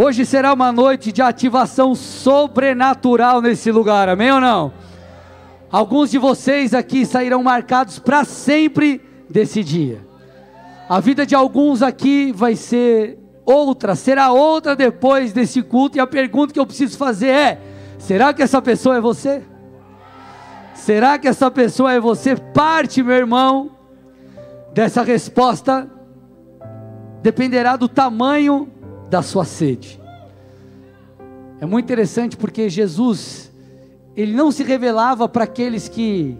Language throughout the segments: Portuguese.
Hoje será uma noite de ativação sobrenatural nesse lugar, amém ou não? Alguns de vocês aqui sairão marcados para sempre desse dia. A vida de alguns aqui vai ser outra, será outra depois desse culto, e a pergunta que eu preciso fazer é: será que essa pessoa é você? Será que essa pessoa é você? Parte, meu irmão, dessa resposta dependerá do tamanho da sua sede. É muito interessante porque Jesus, ele não se revelava para aqueles que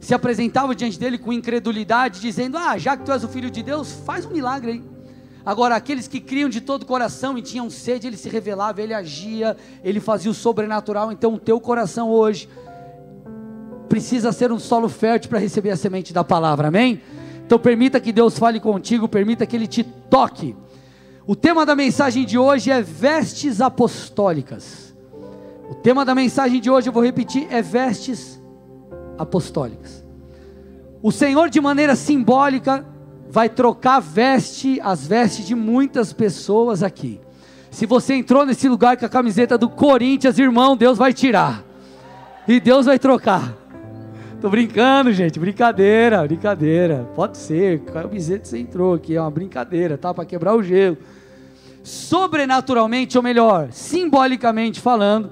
se apresentavam diante dele com incredulidade, dizendo: Ah, já que tu és o filho de Deus, faz um milagre aí. Agora, aqueles que criam de todo o coração e tinham sede, ele se revelava, ele agia, ele fazia o sobrenatural. Então, o teu coração hoje precisa ser um solo fértil para receber a semente da palavra, amém? Então permita que Deus fale contigo, permita que Ele te toque. O tema da mensagem de hoje é vestes apostólicas. O tema da mensagem de hoje, eu vou repetir, é vestes apostólicas. O Senhor, de maneira simbólica, vai trocar veste, as vestes de muitas pessoas aqui. Se você entrou nesse lugar com a camiseta do Corinthians, irmão, Deus vai tirar. E Deus vai trocar. Tô brincando, gente. Brincadeira, brincadeira. Pode ser. Camiseta você entrou aqui. É uma brincadeira, tá? Para quebrar o gelo. Sobrenaturalmente, ou melhor, simbolicamente falando,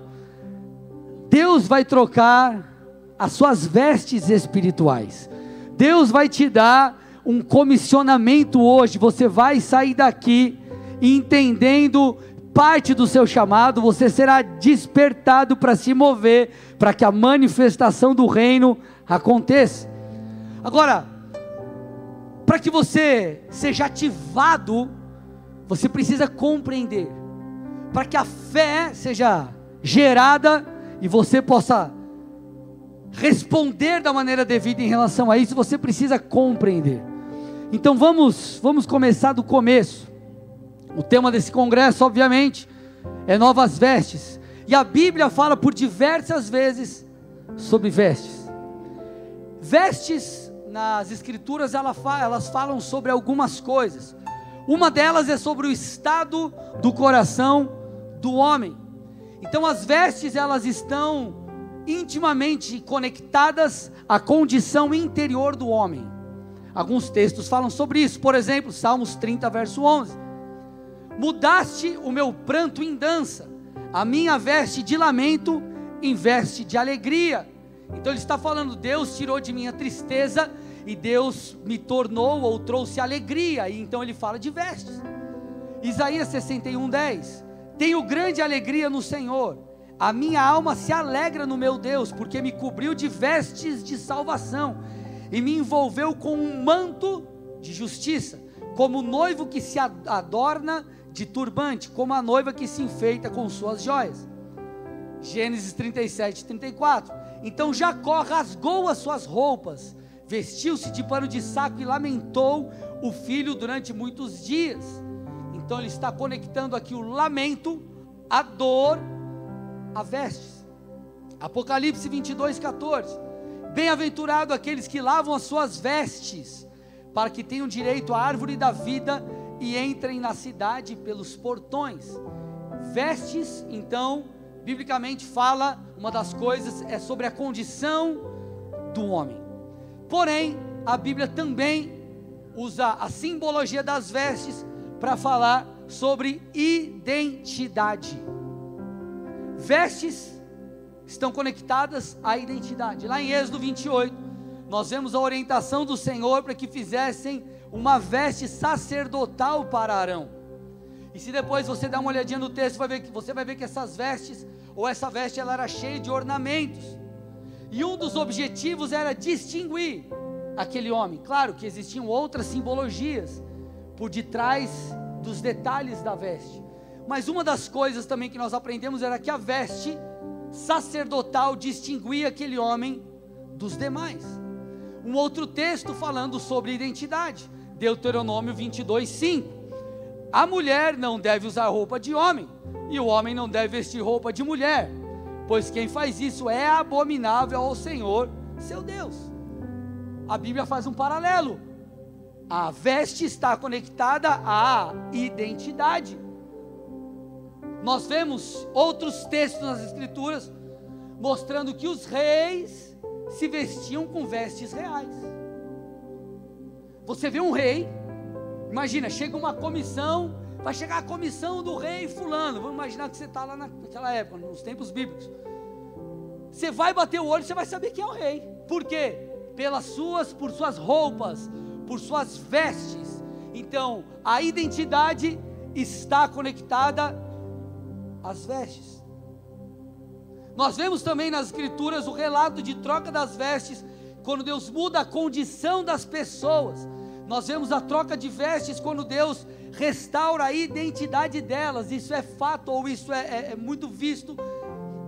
Deus vai trocar as suas vestes espirituais. Deus vai te dar um comissionamento hoje. Você vai sair daqui entendendo parte do seu chamado, você será despertado para se mover, para que a manifestação do reino aconteça. Agora, para que você seja ativado, você precisa compreender. Para que a fé seja gerada e você possa responder da maneira devida em relação a isso, você precisa compreender. Então vamos, vamos começar do começo. O tema desse congresso, obviamente, é novas vestes. E a Bíblia fala por diversas vezes sobre vestes. Vestes nas escrituras elas falam sobre algumas coisas. Uma delas é sobre o estado do coração do homem. Então as vestes elas estão intimamente conectadas à condição interior do homem. Alguns textos falam sobre isso, por exemplo, Salmos 30, verso 11. Mudaste o meu pranto em dança, a minha veste de lamento em veste de alegria. Então ele está falando: Deus tirou de mim a tristeza e Deus me tornou ou trouxe alegria. E então ele fala de vestes. Isaías 61, 10. Tenho grande alegria no Senhor, a minha alma se alegra no meu Deus, porque me cobriu de vestes de salvação e me envolveu com um manto de justiça, como noivo que se adorna de turbante, como a noiva que se enfeita com suas joias. Gênesis 37, 34. Então Jacó rasgou as suas roupas, vestiu-se de pano de saco e lamentou o filho durante muitos dias. Então ele está conectando aqui o lamento, a dor, a vestes. Apocalipse 22, 14. Bem-aventurado aqueles que lavam as suas vestes, para que tenham direito à árvore da vida e entrem na cidade pelos portões. Vestes, então, biblicamente fala, uma das coisas é sobre a condição do homem. Porém, a Bíblia também usa a simbologia das vestes para falar sobre identidade. Vestes estão conectadas à identidade. Lá em Êxodo 28, nós vemos a orientação do Senhor para que fizessem uma veste sacerdotal para Arão. E se depois você der uma olhadinha no texto, vai ver que, você vai ver que essas vestes, ou essa veste, ela era cheia de ornamentos. E um dos objetivos era distinguir aquele homem. Claro que existiam outras simbologias por detrás dos detalhes da veste. Mas uma das coisas também que nós aprendemos era que a veste sacerdotal distinguia aquele homem dos demais. Um outro texto falando sobre identidade. Deuteronômio 22, 5. A mulher não deve usar roupa de homem, e o homem não deve vestir roupa de mulher, pois quem faz isso é abominável ao Senhor, seu Deus. A Bíblia faz um paralelo. A veste está conectada à identidade. Nós vemos outros textos nas Escrituras mostrando que os reis se vestiam com vestes reais. Você vê um rei, imagina, chega uma comissão, vai chegar a comissão do rei fulano. Vamos imaginar que você está lá naquela época, nos tempos bíblicos. Você vai bater o olho, você vai saber quem é o rei. Por quê? Pelas suas, por suas roupas, por suas vestes. Então, a identidade está conectada às vestes. Nós vemos também nas escrituras o relato de troca das vestes, quando Deus muda a condição das pessoas. Nós vemos a troca de vestes quando Deus restaura a identidade delas. Isso é fato ou isso é, é, é muito visto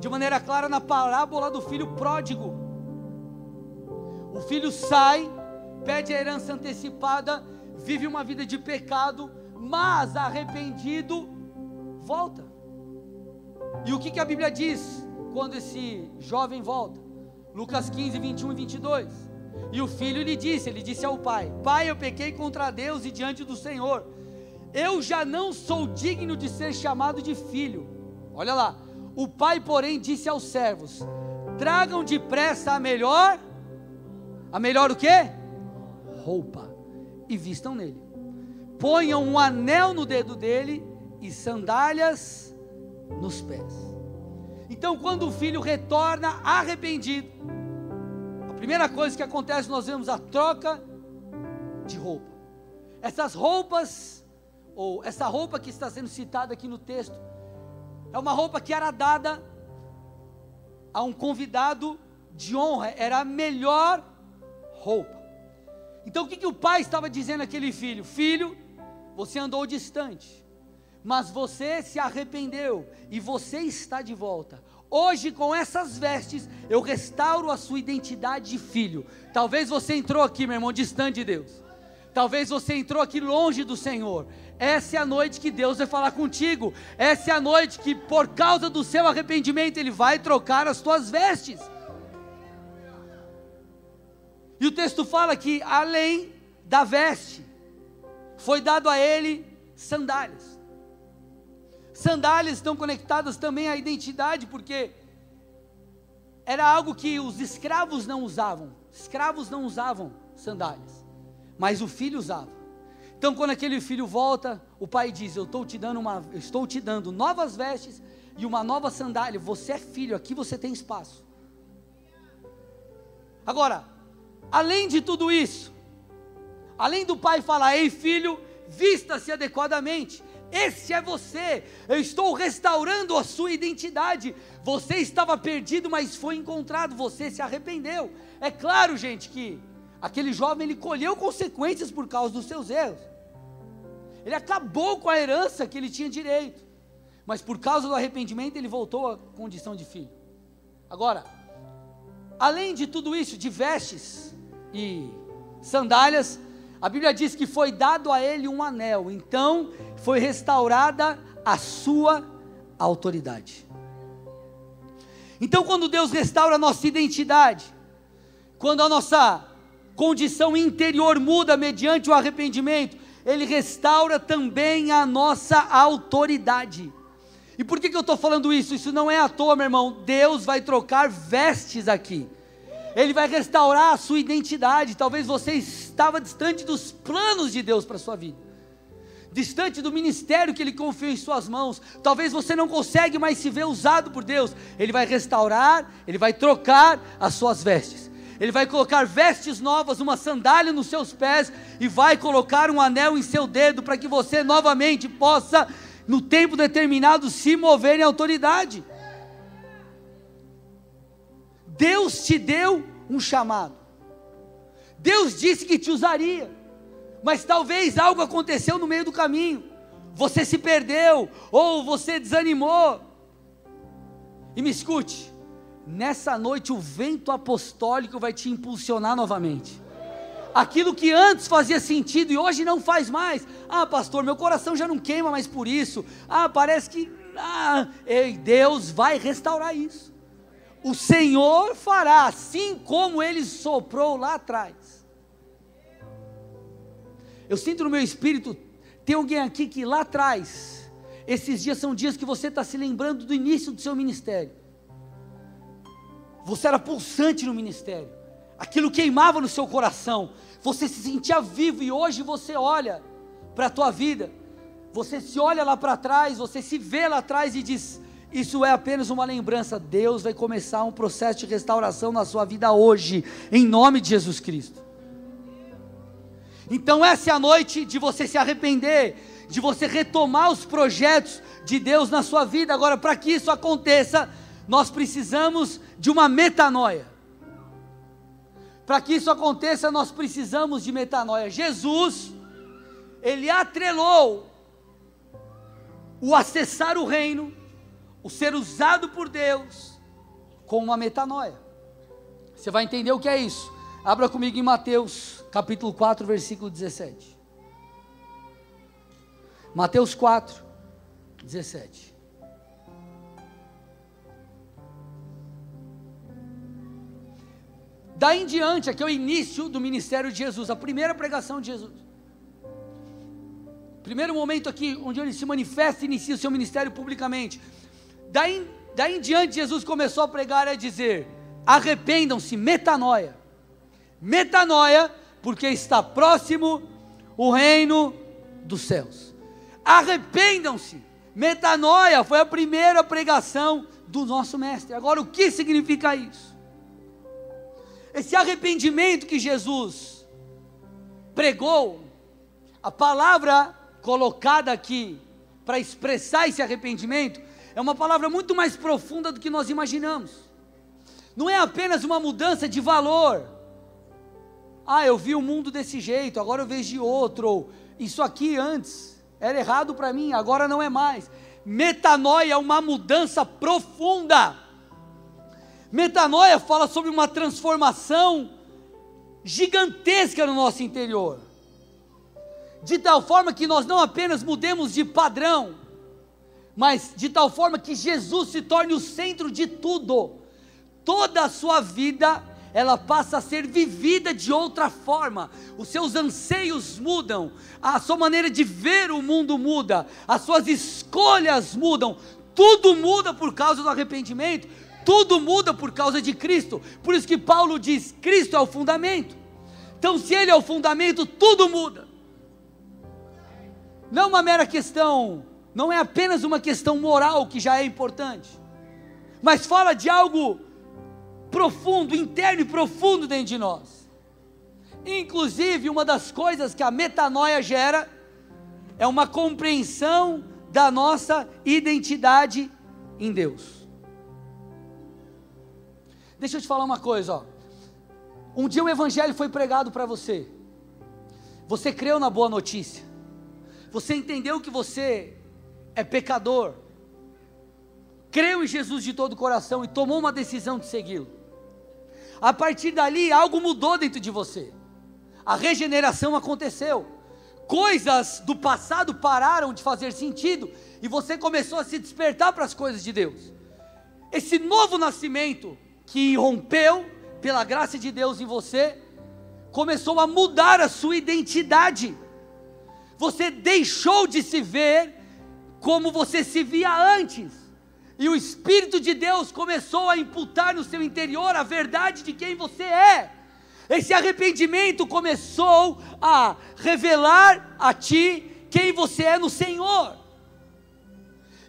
de maneira clara na parábola do filho pródigo. O filho sai, pede a herança antecipada, vive uma vida de pecado, mas arrependido, volta. E o que, que a Bíblia diz quando esse jovem volta? Lucas 15, 21 e 22. E o filho lhe disse: Ele disse ao pai: Pai, eu pequei contra Deus e diante do Senhor. Eu já não sou digno de ser chamado de filho. Olha lá. O pai, porém, disse aos servos: Tragam depressa a melhor. A melhor o quê? Roupa. E vistam nele. Ponham um anel no dedo dele e sandálias nos pés. Então, quando o filho retorna arrependido, a primeira coisa que acontece, nós vemos a troca de roupa. Essas roupas, ou essa roupa que está sendo citada aqui no texto, é uma roupa que era dada a um convidado de honra, era a melhor roupa. Então o que, que o pai estava dizendo àquele filho? Filho, você andou distante, mas você se arrependeu e você está de volta. Hoje, com essas vestes, eu restauro a sua identidade de filho. Talvez você entrou aqui, meu irmão, distante de Deus. Talvez você entrou aqui longe do Senhor. Essa é a noite que Deus vai falar contigo. Essa é a noite que, por causa do seu arrependimento, Ele vai trocar as tuas vestes. E o texto fala que, além da veste, foi dado a ele sandálias. Sandálias estão conectadas também à identidade, porque era algo que os escravos não usavam. Escravos não usavam sandálias, mas o filho usava. Então, quando aquele filho volta, o pai diz: Eu estou te dando uma, estou te dando novas vestes e uma nova sandália. Você é filho, aqui você tem espaço. Agora, além de tudo isso, além do pai falar: Ei, filho, vista-se adequadamente. Esse é você. Eu estou restaurando a sua identidade. Você estava perdido, mas foi encontrado. Você se arrependeu. É claro, gente, que aquele jovem ele colheu consequências por causa dos seus erros. Ele acabou com a herança que ele tinha direito. Mas por causa do arrependimento, ele voltou à condição de filho. Agora, além de tudo isso, de vestes e sandálias, a Bíblia diz que foi dado a ele um anel, então foi restaurada a sua autoridade. Então, quando Deus restaura a nossa identidade, quando a nossa condição interior muda mediante o arrependimento, Ele restaura também a nossa autoridade. E por que, que eu estou falando isso? Isso não é à toa, meu irmão. Deus vai trocar vestes aqui. Ele vai restaurar a sua identidade. Talvez você estava distante dos planos de Deus para a sua vida. Distante do ministério que Ele confiou em suas mãos, talvez você não consegue mais se ver usado por Deus. Ele vai restaurar, Ele vai trocar as suas vestes. Ele vai colocar vestes novas, uma sandália nos seus pés e vai colocar um anel em seu dedo para que você novamente possa, no tempo determinado, se mover em autoridade. Deus te deu um chamado. Deus disse que te usaria, mas talvez algo aconteceu no meio do caminho. Você se perdeu ou você desanimou. E me escute, nessa noite o vento apostólico vai te impulsionar novamente. Aquilo que antes fazia sentido e hoje não faz mais. Ah, pastor, meu coração já não queima mais por isso. Ah, parece que. Ah, Deus vai restaurar isso o Senhor fará, assim como ele soprou lá atrás. Eu sinto no meu espírito, tem alguém aqui que lá atrás, Esses dias são dias que você está se lembrando do início do seu ministério. Você era pulsante no ministério, aquilo queimava no seu coração, você se sentia vivo e hoje você olha para a tua vida, você se olha lá para trás, você se vê lá atrás e diz: Isso é apenas uma lembrança. Deus vai começar um processo de restauração na sua vida hoje, em nome de Jesus Cristo. Então, essa é a noite de você se arrepender, de você retomar os projetos de Deus na sua vida. Agora, para que isso aconteça, nós precisamos de uma metanoia. Para que isso aconteça, nós precisamos de metanoia. Jesus, ele atrelou o acessar o reino, o ser usado por Deus, com uma metanoia. Você vai entender o que é isso. Abra comigo em Mateus, capítulo 4, versículo 17. Mateus 4, 17. Daí em diante, aqui é o início do ministério de Jesus, a primeira pregação de Jesus. Primeiro momento aqui, onde ele se manifesta e inicia o seu ministério publicamente. Daí, daí em diante, Jesus começou a pregar e a dizer: arrependam-se, metanoia. Metanoia, porque está próximo o reino dos céus. Arrependam-se. Metanoia foi a primeira pregação do nosso mestre. Agora, o que significa isso? Esse arrependimento que Jesus pregou, a palavra colocada aqui para expressar esse arrependimento, é uma palavra muito mais profunda do que nós imaginamos. Não é apenas uma mudança de valor. Ah, eu vi o mundo desse jeito, agora eu vejo de outro. Ou, isso aqui antes era errado para mim, agora não é mais. Metanoia é uma mudança profunda. Metanoia fala sobre uma transformação gigantesca no nosso interior, de tal forma que nós não apenas mudemos de padrão, mas de tal forma que Jesus se torne o centro de tudo, toda a sua vida ela passa a ser vivida de outra forma, os seus anseios mudam, a sua maneira de ver o mundo muda, as suas escolhas mudam, tudo muda por causa do arrependimento, tudo muda por causa de Cristo. Por isso que Paulo diz: Cristo é o fundamento. Então, se Ele é o fundamento, tudo muda. Não é uma mera questão, não é apenas uma questão moral que já é importante, mas fala de algo profundo, interno e profundo dentro de nós. Inclusive, uma das coisas que a metanoia gera é uma compreensão da nossa identidade em Deus. Deixa eu te falar uma coisa, ó. Um dia o evangelho foi pregado para você. Você creu na boa notícia. Você entendeu que você é pecador. Creu em Jesus de todo o coração e tomou uma decisão de segui-lo. A partir dali, algo mudou dentro de você. A regeneração aconteceu. Coisas do passado pararam de fazer sentido e você começou a se despertar para as coisas de Deus. Esse novo nascimento que rompeu pela graça de Deus em você, começou a mudar a sua identidade. Você deixou de se ver como você se via antes. E o Espírito de Deus começou a imputar no seu interior a verdade de quem você é. Esse arrependimento começou a revelar a ti quem você é no Senhor.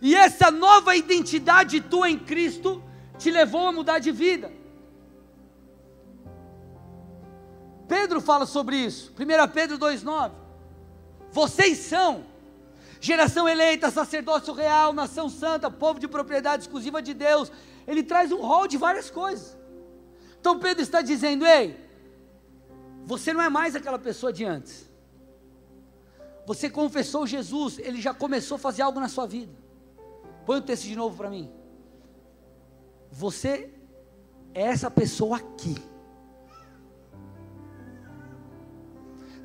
E essa nova identidade tua em Cristo te levou a mudar de vida. Pedro fala sobre isso, 1 Pedro 2,9. Vocês são geração eleita, sacerdócio real, nação santa, povo de propriedade exclusiva de Deus. Ele traz um rol de várias coisas. Então Pedro está dizendo: ei, você não é mais aquela pessoa de antes. Você confessou Jesus, ele já começou a fazer algo na sua vida. Põe o texto de novo para mim. Você é essa pessoa aqui.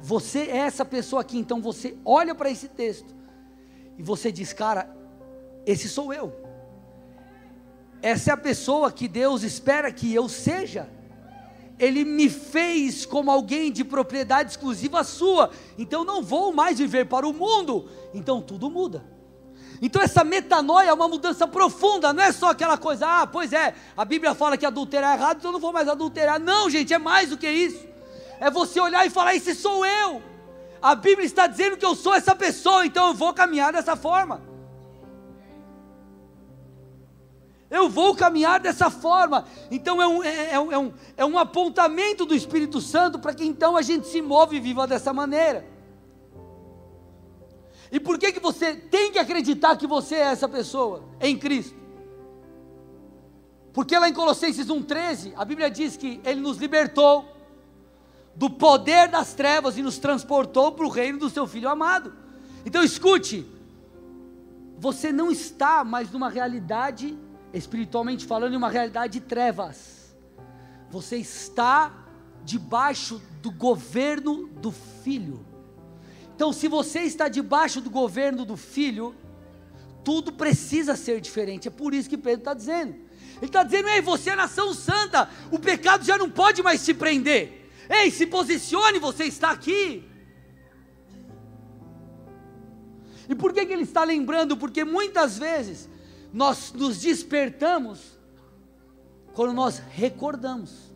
Você é essa pessoa aqui. Então você olha para esse texto e você diz, cara, esse sou eu. Essa é a pessoa que Deus espera que eu seja. Ele me fez como alguém de propriedade exclusiva sua. Então não vou mais viver para o mundo. Então tudo muda. Então essa metanoia é uma mudança profunda, não é só aquela coisa, ah, pois é, a Bíblia fala que adulterar é errado, então eu não vou mais adulterar. Não, gente, é mais do que isso. É você olhar e falar, esse sou eu. A Bíblia está dizendo que eu sou essa pessoa, então eu vou caminhar dessa forma. Eu vou caminhar dessa forma. Então é um, é, é, um, é um, é apontamento do Espírito Santo para que então a gente se move e viva dessa maneira. E por que, que você tem que acreditar que você é essa pessoa em Cristo? Porque lá em Colossenses 1,13, a Bíblia diz que Ele nos libertou do poder das trevas e nos transportou para o reino do Seu Filho amado. Então escute, você não está mais numa realidade, espiritualmente falando, em uma realidade de trevas. Você está debaixo do governo do Filho. Então, se você está debaixo do governo do Filho, tudo precisa ser diferente. É por isso que Pedro está dizendo. Ele está dizendo: Ei, você é nação santa, o pecado já não pode mais te prender. Ei, se posicione, você está aqui. E por que, que ele está lembrando? Porque muitas vezes nós nos despertamos quando nós recordamos.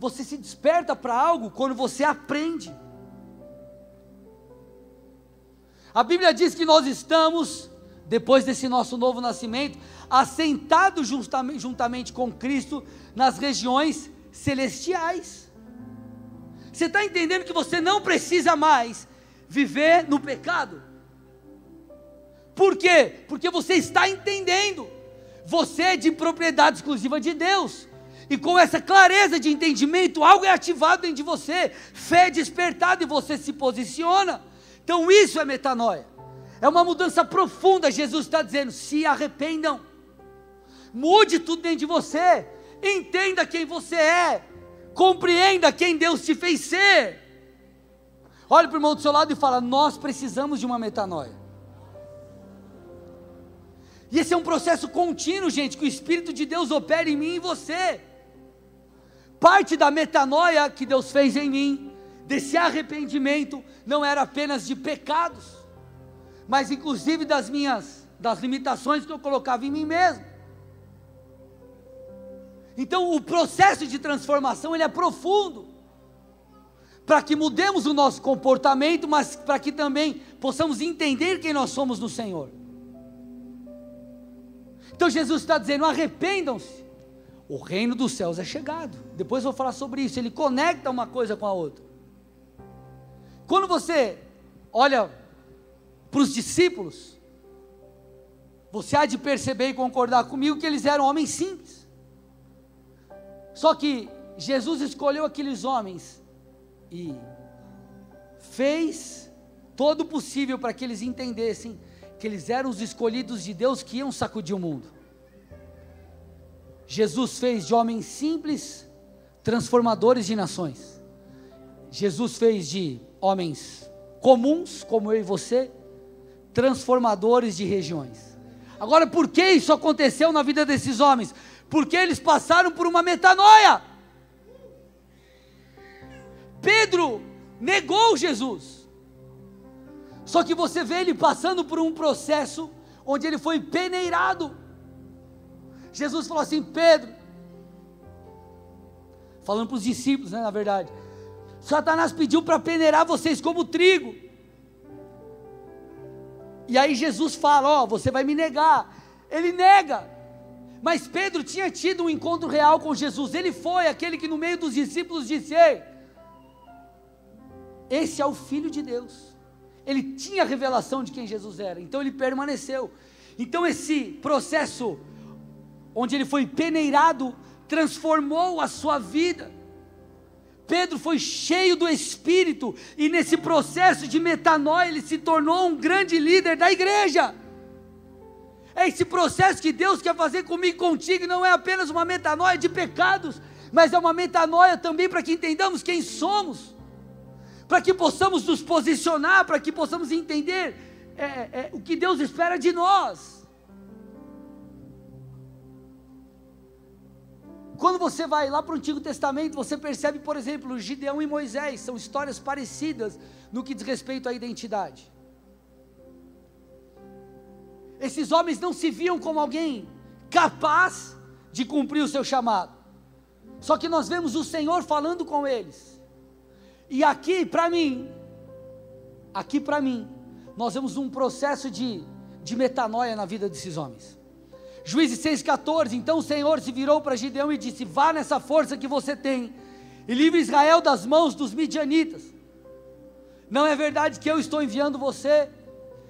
Você se desperta para algo quando você aprende. A Bíblia diz que nós estamos, depois desse nosso novo nascimento, assentados juntamente, juntamente com Cristo nas regiões celestiais. Você está entendendo que você não precisa mais viver no pecado? Por quê? Porque você está entendendo. Você é de propriedade exclusiva de Deus. E com essa clareza de entendimento, algo é ativado dentro de você, fé despertada e você se posiciona. Então isso é metanoia. É uma mudança profunda. Jesus está dizendo: se arrependam, mude tudo dentro de você, entenda quem você é, compreenda quem Deus te fez ser. Olhe para o irmão do seu lado e fala: Nós precisamos de uma metanoia. E esse é um processo contínuo, gente, que o Espírito de Deus opera em mim e em você. Parte da metanoia que Deus fez em mim desse arrependimento não era apenas de pecados, mas inclusive das minhas das limitações que eu colocava em mim mesmo. Então, o processo de transformação ele é profundo. Para que mudemos o nosso comportamento, mas para que também possamos entender quem nós somos no Senhor. Então Jesus está dizendo: arrependam-se, o reino dos céus é chegado. Depois eu vou falar sobre isso. Ele conecta uma coisa com a outra. Quando você olha para os discípulos, você há de perceber e concordar comigo que eles eram homens simples. Só que Jesus escolheu aqueles homens e fez todo o possível para que eles entendessem que eles eram os escolhidos de Deus que iam sacudir o mundo. Jesus fez de homens simples transformadores de nações. Jesus fez de homens comuns, como eu e você, transformadores de regiões. Agora, por que isso aconteceu na vida desses homens? Porque eles passaram por uma metanoia. Pedro negou Jesus. Só que você vê ele passando por um processo onde ele foi peneirado. Jesus falou assim: Pedro, falando para os discípulos, né, na verdade, Satanás pediu para peneirar vocês como trigo. E aí Jesus fala: Ó, oh, você vai me negar. Ele nega. Mas Pedro tinha tido um encontro real com Jesus. Ele foi aquele que no meio dos discípulos disse: Ei, esse é o Filho de Deus. Ele tinha a revelação de quem Jesus era, então ele permaneceu. Então esse processo, onde ele foi peneirado, transformou a sua vida. Pedro foi cheio do Espírito e nesse processo de metanoia ele se tornou um grande líder da igreja. É esse processo que Deus quer fazer comigo e contigo não é apenas uma metanoia de pecados, mas é uma metanoia também para que entendamos quem somos, para que possamos nos posicionar, para que possamos entender é, é, o que Deus espera de nós. Quando você vai lá para o Antigo Testamento, você percebe, por exemplo, Gideão e Moisés, são histórias parecidas no que diz respeito à identidade. Esses homens não se viam como alguém capaz de cumprir o seu chamado. Só que nós vemos o Senhor falando com eles. E aqui, para mim, aqui para mim, nós vemos um processo de, de metanoia na vida desses homens. Juízes 6,14. Então o Senhor se virou para Gideão e disse: Vá nessa força que você tem e livre Israel das mãos dos midianitas. Não é verdade que eu estou enviando você?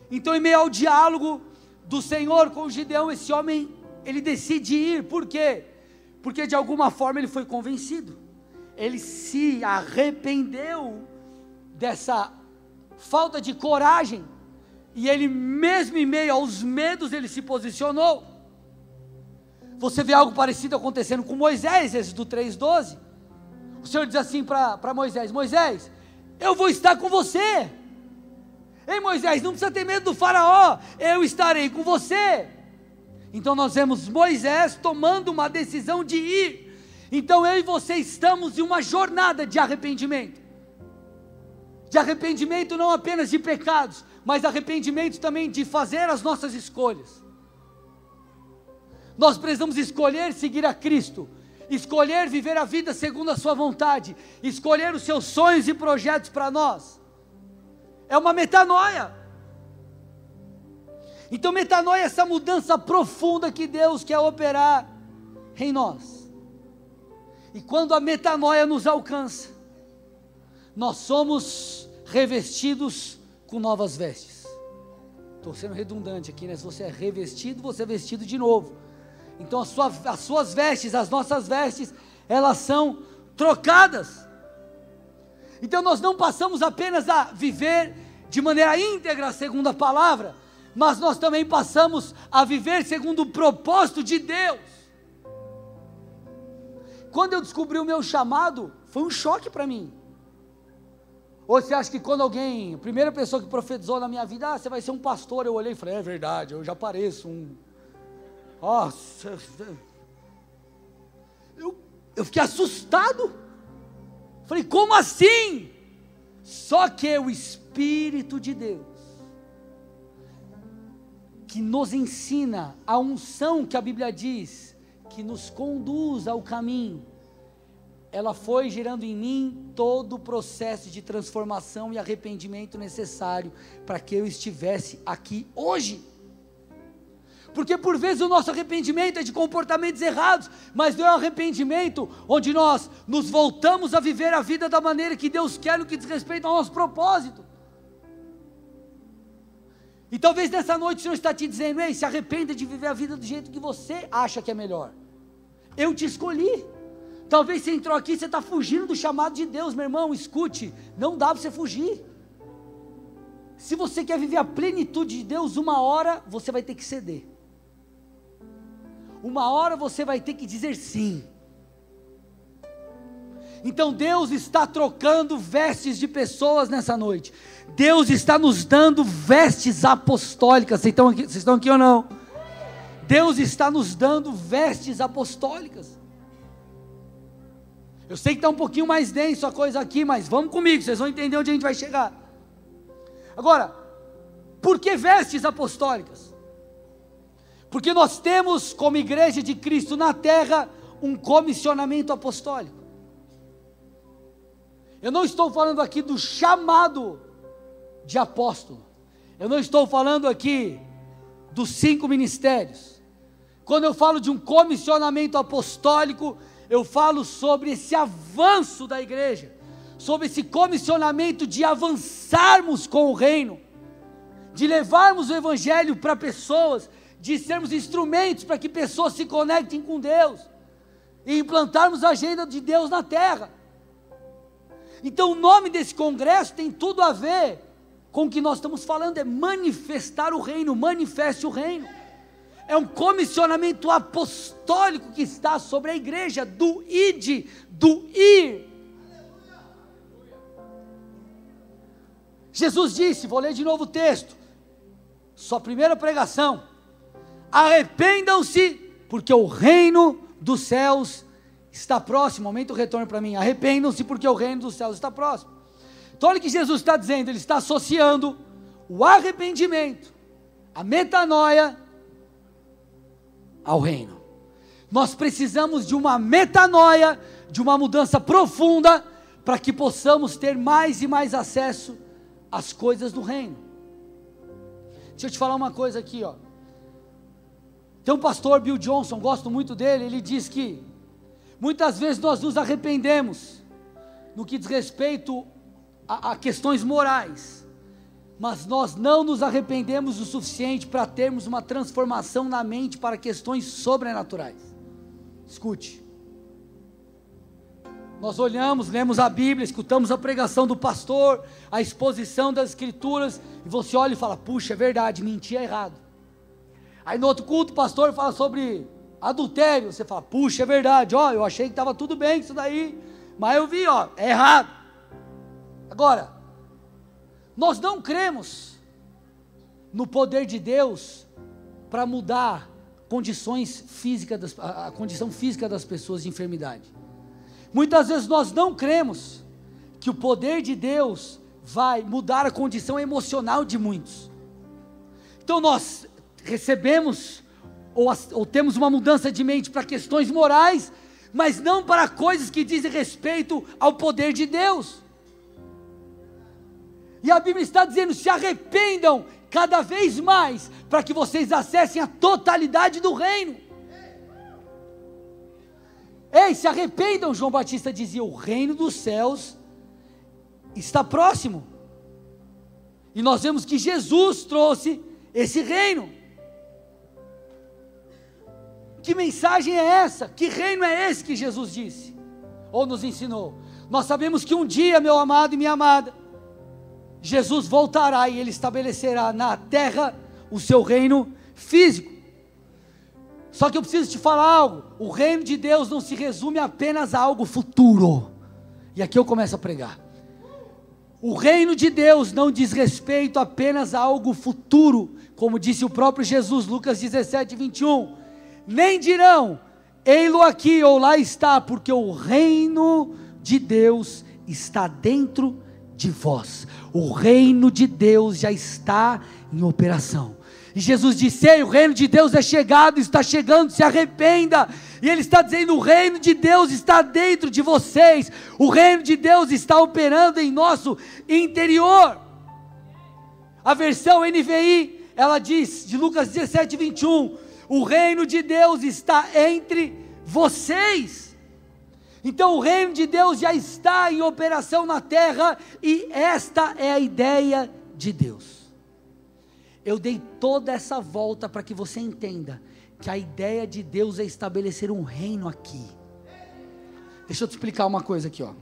Então, em meio ao diálogo do Senhor com Gideão, esse homem ele decide ir. Por quê? Porque de alguma forma ele foi convencido. Ele se arrependeu dessa falta de coragem. E ele, mesmo em meio aos medos, ele se posicionou. Você vê algo parecido acontecendo com Moisés, esse do 3,12. O Senhor diz assim para Moisés: Moisés, eu vou estar com você. Ei Moisés, não precisa ter medo do Faraó, eu estarei com você. Então nós vemos Moisés tomando uma decisão de ir. Então eu e você estamos em uma jornada de arrependimento. De arrependimento não apenas de pecados, mas arrependimento também de fazer as nossas escolhas. Nós precisamos escolher seguir a Cristo, escolher viver a vida segundo a Sua vontade, escolher os seus sonhos e projetos para nós. É uma metanoia. Então, metanoia é essa mudança profunda que Deus quer operar em nós. E quando a metanoia nos alcança, nós somos revestidos com novas vestes. Estou sendo redundante aqui, né? Se você é revestido, você é vestido de novo. Então as, sua, as suas vestes, as nossas vestes, elas são trocadas. Então nós não passamos apenas a viver de maneira íntegra, segundo a palavra, mas nós também passamos a viver segundo o propósito de Deus. Quando eu descobri o meu chamado, foi um choque para mim. Ou você acha que quando alguém, a primeira pessoa que profetizou na minha vida, ah, você vai ser um pastor, eu olhei e falei, é verdade, eu já pareço um. Nossa, eu, eu fiquei assustado. Falei, como assim? Só que o Espírito de Deus que nos ensina a unção que a Bíblia diz, que nos conduz ao caminho, ela foi gerando em mim todo o processo de transformação e arrependimento necessário para que eu estivesse aqui hoje. Porque por vezes o nosso arrependimento é de comportamentos errados, mas não é um arrependimento onde nós nos voltamos a viver a vida da maneira que Deus quer no que diz respeito ao nosso propósito. E talvez nessa noite o Senhor está te dizendo: ei, se arrependa de viver a vida do jeito que você acha que é melhor. Eu te escolhi. Talvez você entrou aqui você está fugindo do chamado de Deus, meu irmão. Escute, não dá para você fugir. Se você quer viver a plenitude de Deus, uma hora você vai ter que ceder. Uma hora você vai ter que dizer sim. Então Deus está trocando vestes de pessoas nessa noite. Deus está nos dando vestes apostólicas. Vocês estão aqui, vocês estão aqui ou não? Deus está nos dando vestes apostólicas. Eu sei que está um pouquinho mais denso a coisa aqui, mas vamos comigo, vocês vão entender onde a gente vai chegar. Agora, por que vestes apostólicas? Porque nós temos, como igreja de Cristo na terra, um comissionamento apostólico. Eu não estou falando aqui do chamado de apóstolo. Eu não estou falando aqui dos cinco ministérios. Quando eu falo de um comissionamento apostólico, eu falo sobre esse avanço da igreja, sobre esse comissionamento de avançarmos com o reino, de levarmos o evangelho para pessoas, de sermos instrumentos para que pessoas se conectem com Deus e implantarmos a agenda de Deus na terra. Então, o nome desse congresso tem tudo a ver com o que nós estamos falando: é manifestar o reino, manifeste o reino. É um comissionamento apostólico que está sobre a igreja, do id, do ir. Jesus disse, vou ler de novo o texto, sua primeira pregação: arrependam-se, porque o reino dos céus está próximo, aumenta o retorno para mim. Arrependam-se, porque o reino dos céus está próximo. Então, olha o que Jesus está dizendo: Ele está associando o arrependimento, a metanoia ao reino. Nós precisamos de uma metanoia, de uma mudança profunda, para que possamos ter mais e mais acesso às coisas do reino. Deixa eu te falar uma coisa aqui, ó. Tem um pastor, Bill Johnson, gosto muito dele, ele diz que muitas vezes nós nos arrependemos no que diz respeito a, a questões morais, mas nós não nos arrependemos o suficiente para termos uma transformação na mente para questões sobrenaturais. Escute. Nós olhamos, lemos a Bíblia, escutamos a pregação do pastor, a exposição das Escrituras, e você olha e fala: puxa, é verdade, mentir é errado. Aí no outro culto o pastor fala sobre adultério. Você fala, puxa, é verdade, ó, eu achei que estava tudo bem isso daí, mas eu vi, ó, é errado. Agora, nós não cremos no poder de Deus para mudar condições físicas das, a condição física das pessoas de enfermidade. Muitas vezes nós não cremos que o poder de Deus vai mudar a condição emocional de muitos. Então nós recebemos ou, ou temos uma mudança de mente para questões morais, mas não para coisas que dizem respeito ao poder de Deus. E a Bíblia está dizendo: se arrependam cada vez mais, para que vocês acessem a totalidade do reino. Ei, se arrependam, João Batista dizia: o reino dos céus está próximo. E nós vemos que Jesus trouxe esse reino. Que mensagem é essa? Que reino é esse que Jesus disse? Ou nos ensinou? Nós sabemos que um dia, meu amado e minha amada, Jesus voltará e ele estabelecerá na terra o seu reino físico. Só que eu preciso te falar algo: o reino de Deus não se resume apenas a algo futuro. E aqui eu começo a pregar. O reino de Deus não diz respeito apenas a algo futuro, como disse o próprio Jesus, Lucas 17, 21 nem dirão, ei-lo aqui ou lá está, porque o reino de Deus está dentro de vós. O reino de Deus já está em operação. E Jesus disse: Ei, o reino de Deus é chegado, está chegando, se arrependa. E Ele está dizendo: o reino de Deus está dentro de vocês, o reino de Deus está operando em nosso interior. A versão NVI, ela diz, de Lucas 17, 21, o reino de Deus está entre vocês. Então o reino de Deus já está em operação na terra e esta é a ideia de Deus. Eu dei toda essa volta para que você entenda que a ideia de Deus é estabelecer um reino aqui. Deixa eu te explicar uma coisa aqui, ó.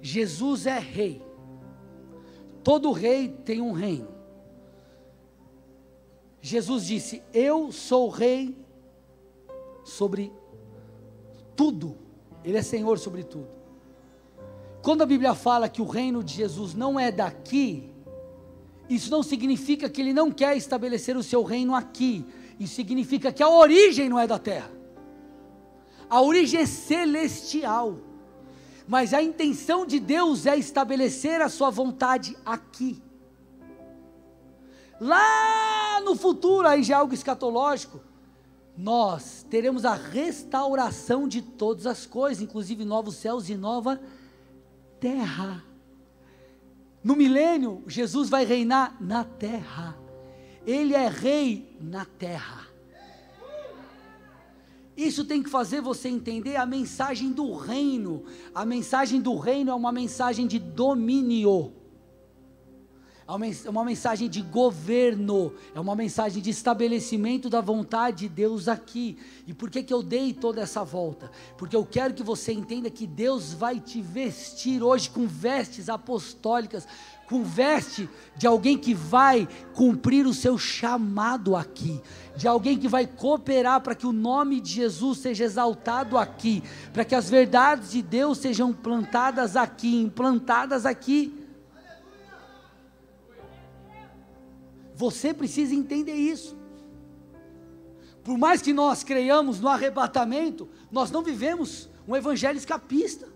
Jesus é rei. Todo rei tem um reino. Jesus disse: Eu sou rei sobre tudo, Ele é Senhor sobre tudo. Quando a Bíblia fala que o reino de Jesus não é daqui, isso não significa que Ele não quer estabelecer o seu reino aqui, isso significa que a origem não é da terra, a origem é celestial, mas a intenção de Deus é estabelecer a sua vontade aqui. Lá no futuro, aí já é algo escatológico, nós teremos a restauração de todas as coisas, inclusive novos céus e nova terra. No milênio, Jesus vai reinar na terra. Ele é rei na terra. Isso tem que fazer você entender a mensagem do reino. A mensagem do reino é uma mensagem de domínio é uma mensagem de governo, é uma mensagem de estabelecimento da vontade de Deus aqui. E por que, que eu dei toda essa volta? Porque eu quero que você entenda que Deus vai te vestir hoje com vestes apostólicas, com veste de alguém que vai cumprir o seu chamado aqui, de alguém que vai cooperar para que o nome de Jesus seja exaltado aqui, para que as verdades de Deus sejam plantadas aqui, implantadas aqui. Você precisa entender isso. Por mais que nós creiamos no arrebatamento, nós não vivemos um evangelho escapista.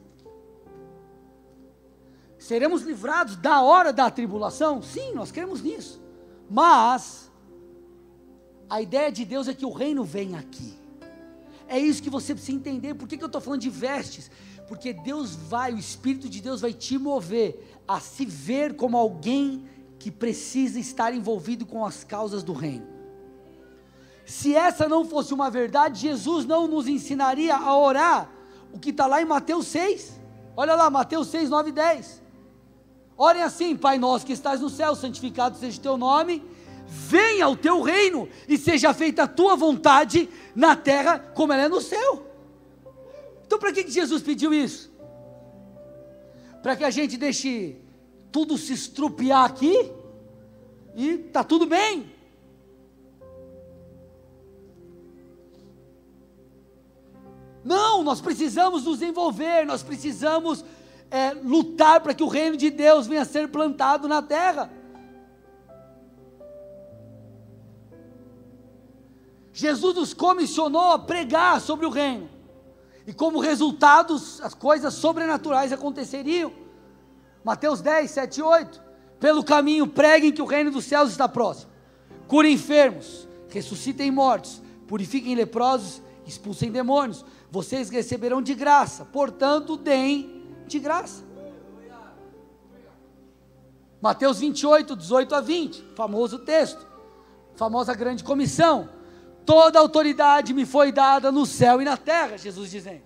Seremos livrados da hora da tribulação? Sim, nós cremos nisso. Mas a ideia de Deus é que o reino vem aqui. É isso que você precisa entender. Por que, que eu estou falando de vestes? Porque Deus vai, o Espírito de Deus vai te mover a se ver como alguém que precisa estar envolvido com as causas do reino. Se essa não fosse uma verdade, Jesus não nos ensinaria a orar o que está lá em Mateus 6. Olha lá, Mateus 6, 9 e 10. Orem assim, Pai nosso que estás no céu, santificado seja o teu nome, venha o teu reino e seja feita a tua vontade na terra como ela é no céu. Então, para que Jesus pediu isso? Para que a gente deixe tudo se estrupiar aqui e tá tudo bem. Não, nós precisamos nos envolver, nós precisamos é, lutar para que o reino de Deus venha a ser plantado na terra. Jesus nos comissionou a pregar sobre o reino, e como resultado, as coisas sobrenaturais aconteceriam. Mateus 10, 7 e 8. Pelo caminho, preguem que o reino dos céus está próximo. Curem enfermos, ressuscitem mortos, purifiquem leprosos, expulsem demônios vocês receberão de graça, portanto, deem de graça. Mateus 28, 18 a 20, famoso texto, famosa grande comissão. Toda autoridade me foi dada no céu e na terra, Jesus dizendo.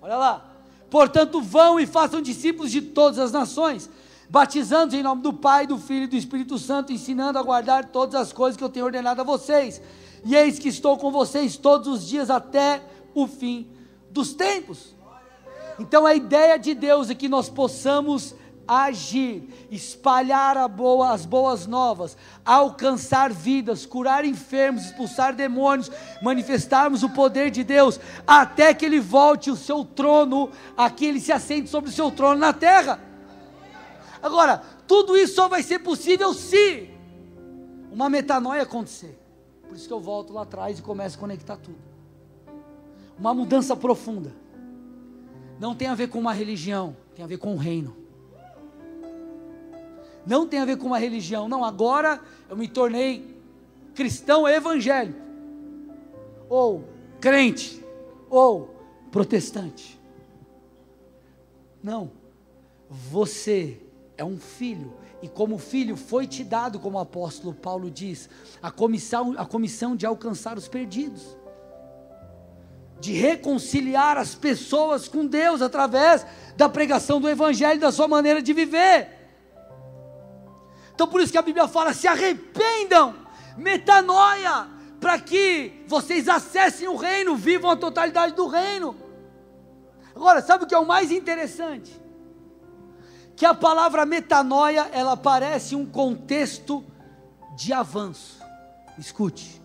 Olha lá. Portanto, vão e façam discípulos de todas as nações, batizando em nome do Pai, do Filho e do Espírito Santo, ensinando a guardar todas as coisas que eu tenho ordenado a vocês. E eis que estou com vocês todos os dias até o fim dos tempos. Então a ideia de Deus é que nós possamos agir, espalhar boa, as boas novas, alcançar vidas, curar enfermos, expulsar demônios, manifestarmos o poder de Deus, até que Ele volte o seu trono, aqui Ele se assente sobre o seu trono na terra. Agora, tudo isso só vai ser possível se uma metanoia acontecer. Por isso que eu volto lá atrás e começo a conectar tudo uma mudança profunda. Não tem a ver com uma religião, tem a ver com o reino. Não tem a ver com uma religião, não. Agora eu me tornei cristão evangélico, ou crente, ou protestante. Não. Você é um filho, e como filho foi te dado, como o apóstolo Paulo diz, a comissão, a comissão de alcançar os perdidos de reconciliar as pessoas com Deus através da pregação do Evangelho, da sua maneira de viver. Então por isso que a Bíblia fala: se arrependam, metanoia, para que vocês acessem o reino, vivam a totalidade do reino. Agora, sabe o que é o mais interessante? Que a palavra metanoia, ela parece um contexto de avanço. Escute.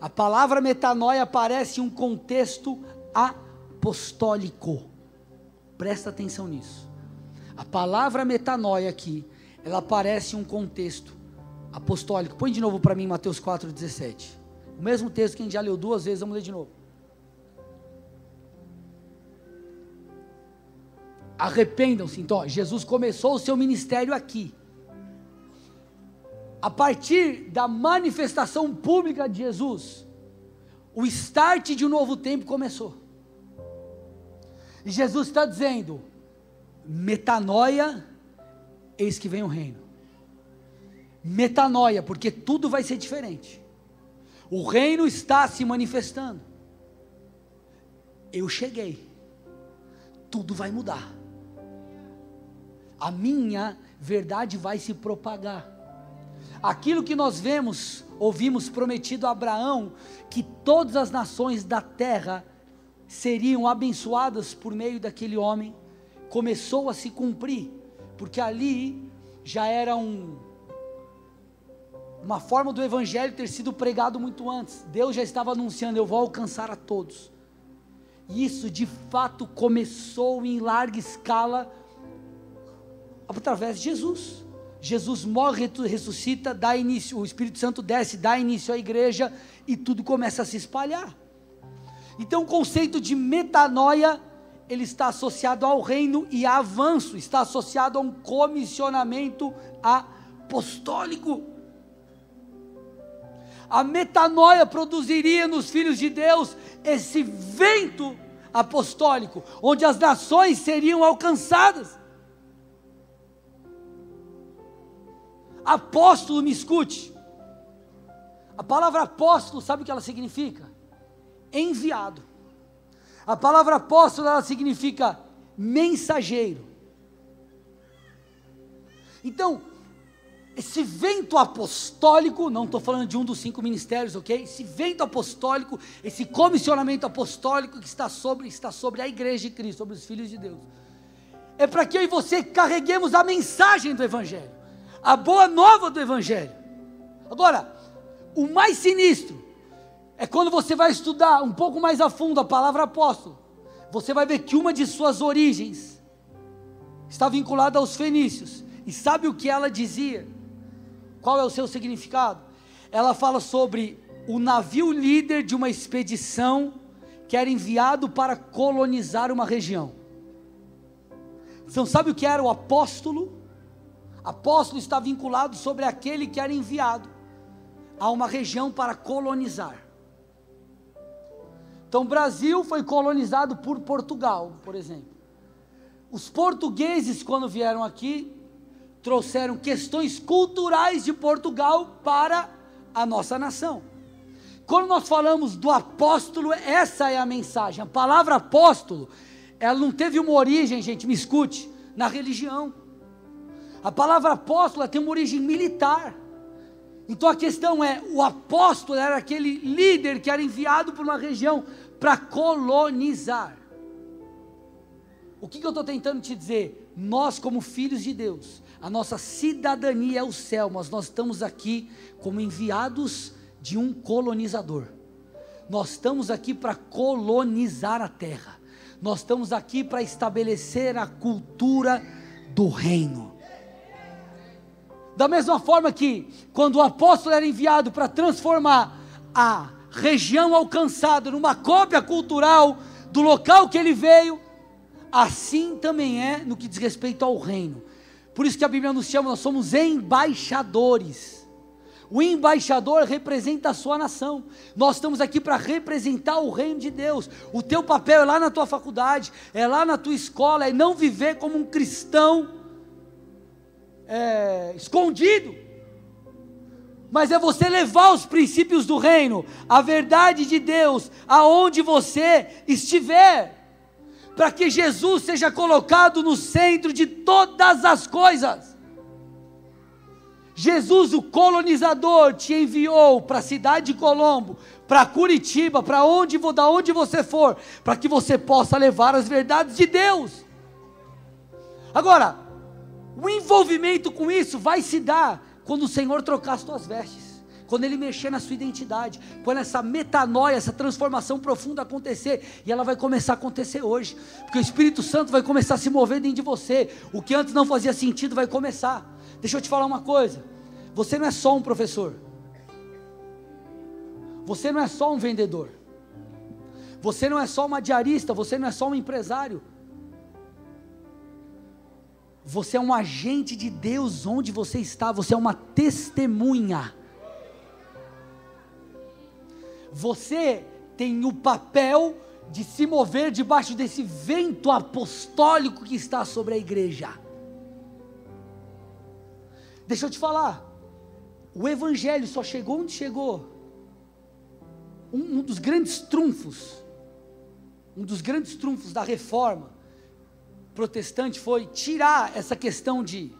A palavra metanoia aparece um contexto apostólico. Presta atenção nisso. A palavra metanoia aqui, ela aparece em um contexto apostólico. Põe de novo para mim Mateus 4,17. O mesmo texto que a gente já leu duas vezes, vamos ler de novo. Arrependam-se, então, Jesus começou o seu ministério aqui a partir da manifestação pública de Jesus, o start de um novo tempo começou. E Jesus está dizendo: metanoia, eis que vem o reino. Metanoia, porque tudo vai ser diferente. O reino está se manifestando. Eu cheguei. Tudo vai mudar. A minha verdade vai se propagar aquilo que nós vemos, ouvimos prometido a Abraão, que todas as nações da terra seriam abençoadas por meio daquele homem, começou a se cumprir, porque ali já era um uma forma do evangelho ter sido pregado muito antes. Deus já estava anunciando: eu vou alcançar a todos. E isso de fato começou em larga escala através de Jesus. Jesus morre, ressuscita, dá início, o Espírito Santo desce, dá início à igreja e tudo começa a se espalhar. Então o conceito de metanoia, ele está associado ao reino e avanço, está associado a um comissionamento apostólico. A metanoia produziria nos filhos de Deus esse vento apostólico, onde as nações seriam alcançadas. Apóstolo, me escute. A palavra apóstolo, sabe o que ela significa? Enviado. A palavra apóstolo, ela significa mensageiro. Então, esse vento apostólico, não estou falando de um dos cinco ministérios, ok? Esse vento apostólico, esse comissionamento apostólico que está sobre, está sobre a igreja de Cristo, sobre os filhos de Deus. É para que eu e você carreguemos a mensagem do Evangelho, a boa nova do Evangelho. Agora, o mais sinistro é quando você vai estudar um pouco mais a fundo a palavra apóstolo, você vai ver que uma de suas origens está vinculada aos fenícios. E sabe o que ela dizia? Qual é o seu significado? Ela fala sobre o navio líder de uma expedição que era enviado para colonizar uma região. Então, sabe o que era o apóstolo? Apóstolo está vinculado sobre aquele que era enviado a uma região para colonizar. Então, o Brasil foi colonizado por Portugal, por exemplo. Os portugueses, quando vieram aqui, trouxeram questões culturais de Portugal para a nossa nação. Quando nós falamos do apóstolo, essa é a mensagem. A palavra apóstolo, ela não teve uma origem, gente, me escute, na religião. A palavra apóstolo tem uma origem militar. Então a questão é: o apóstolo era aquele líder que era enviado para uma região para colonizar. O que, que eu estou tentando te dizer? Nós, como filhos de Deus, a nossa cidadania é o céu, mas nós estamos aqui como enviados de um colonizador. Nós estamos aqui para colonizar a terra. Nós estamos aqui para estabelecer a cultura do reino. Da mesma forma que, quando o apóstolo era enviado para transformar a região alcançada numa cópia cultural do local que ele veio, assim também é no que diz respeito ao reino. Por isso que a Bíblia nos chama, nós somos embaixadores. O embaixador representa a sua nação. Nós estamos aqui para representar o reino de Deus. O teu papel é lá na tua faculdade, é lá na tua escola, é não viver como um cristão é, escondido. Mas é você levar os princípios do reino, a verdade de Deus, aonde você estiver para que Jesus seja colocado no centro de todas as coisas. Jesus, o colonizador, te enviou para a cidade de Colombo, para Curitiba, para onde, da onde você for, para que você possa levar as verdades de Deus. Agora, o envolvimento com isso vai se dar quando o Senhor trocar as tuas vestes quando ele mexer na sua identidade, quando essa metanoia, essa transformação profunda acontecer, e ela vai começar a acontecer hoje, porque o Espírito Santo vai começar a se mover dentro de você, o que antes não fazia sentido vai começar. Deixa eu te falar uma coisa: você não é só um professor, você não é só um vendedor, você não é só uma diarista, você não é só um empresário. Você é um agente de Deus onde você está, você é uma testemunha você tem o papel de se mover debaixo desse vento apostólico que está sobre a igreja. Deixa eu te falar, o Evangelho só chegou onde chegou. Um, um dos grandes trunfos, um dos grandes trunfos da reforma protestante foi tirar essa questão de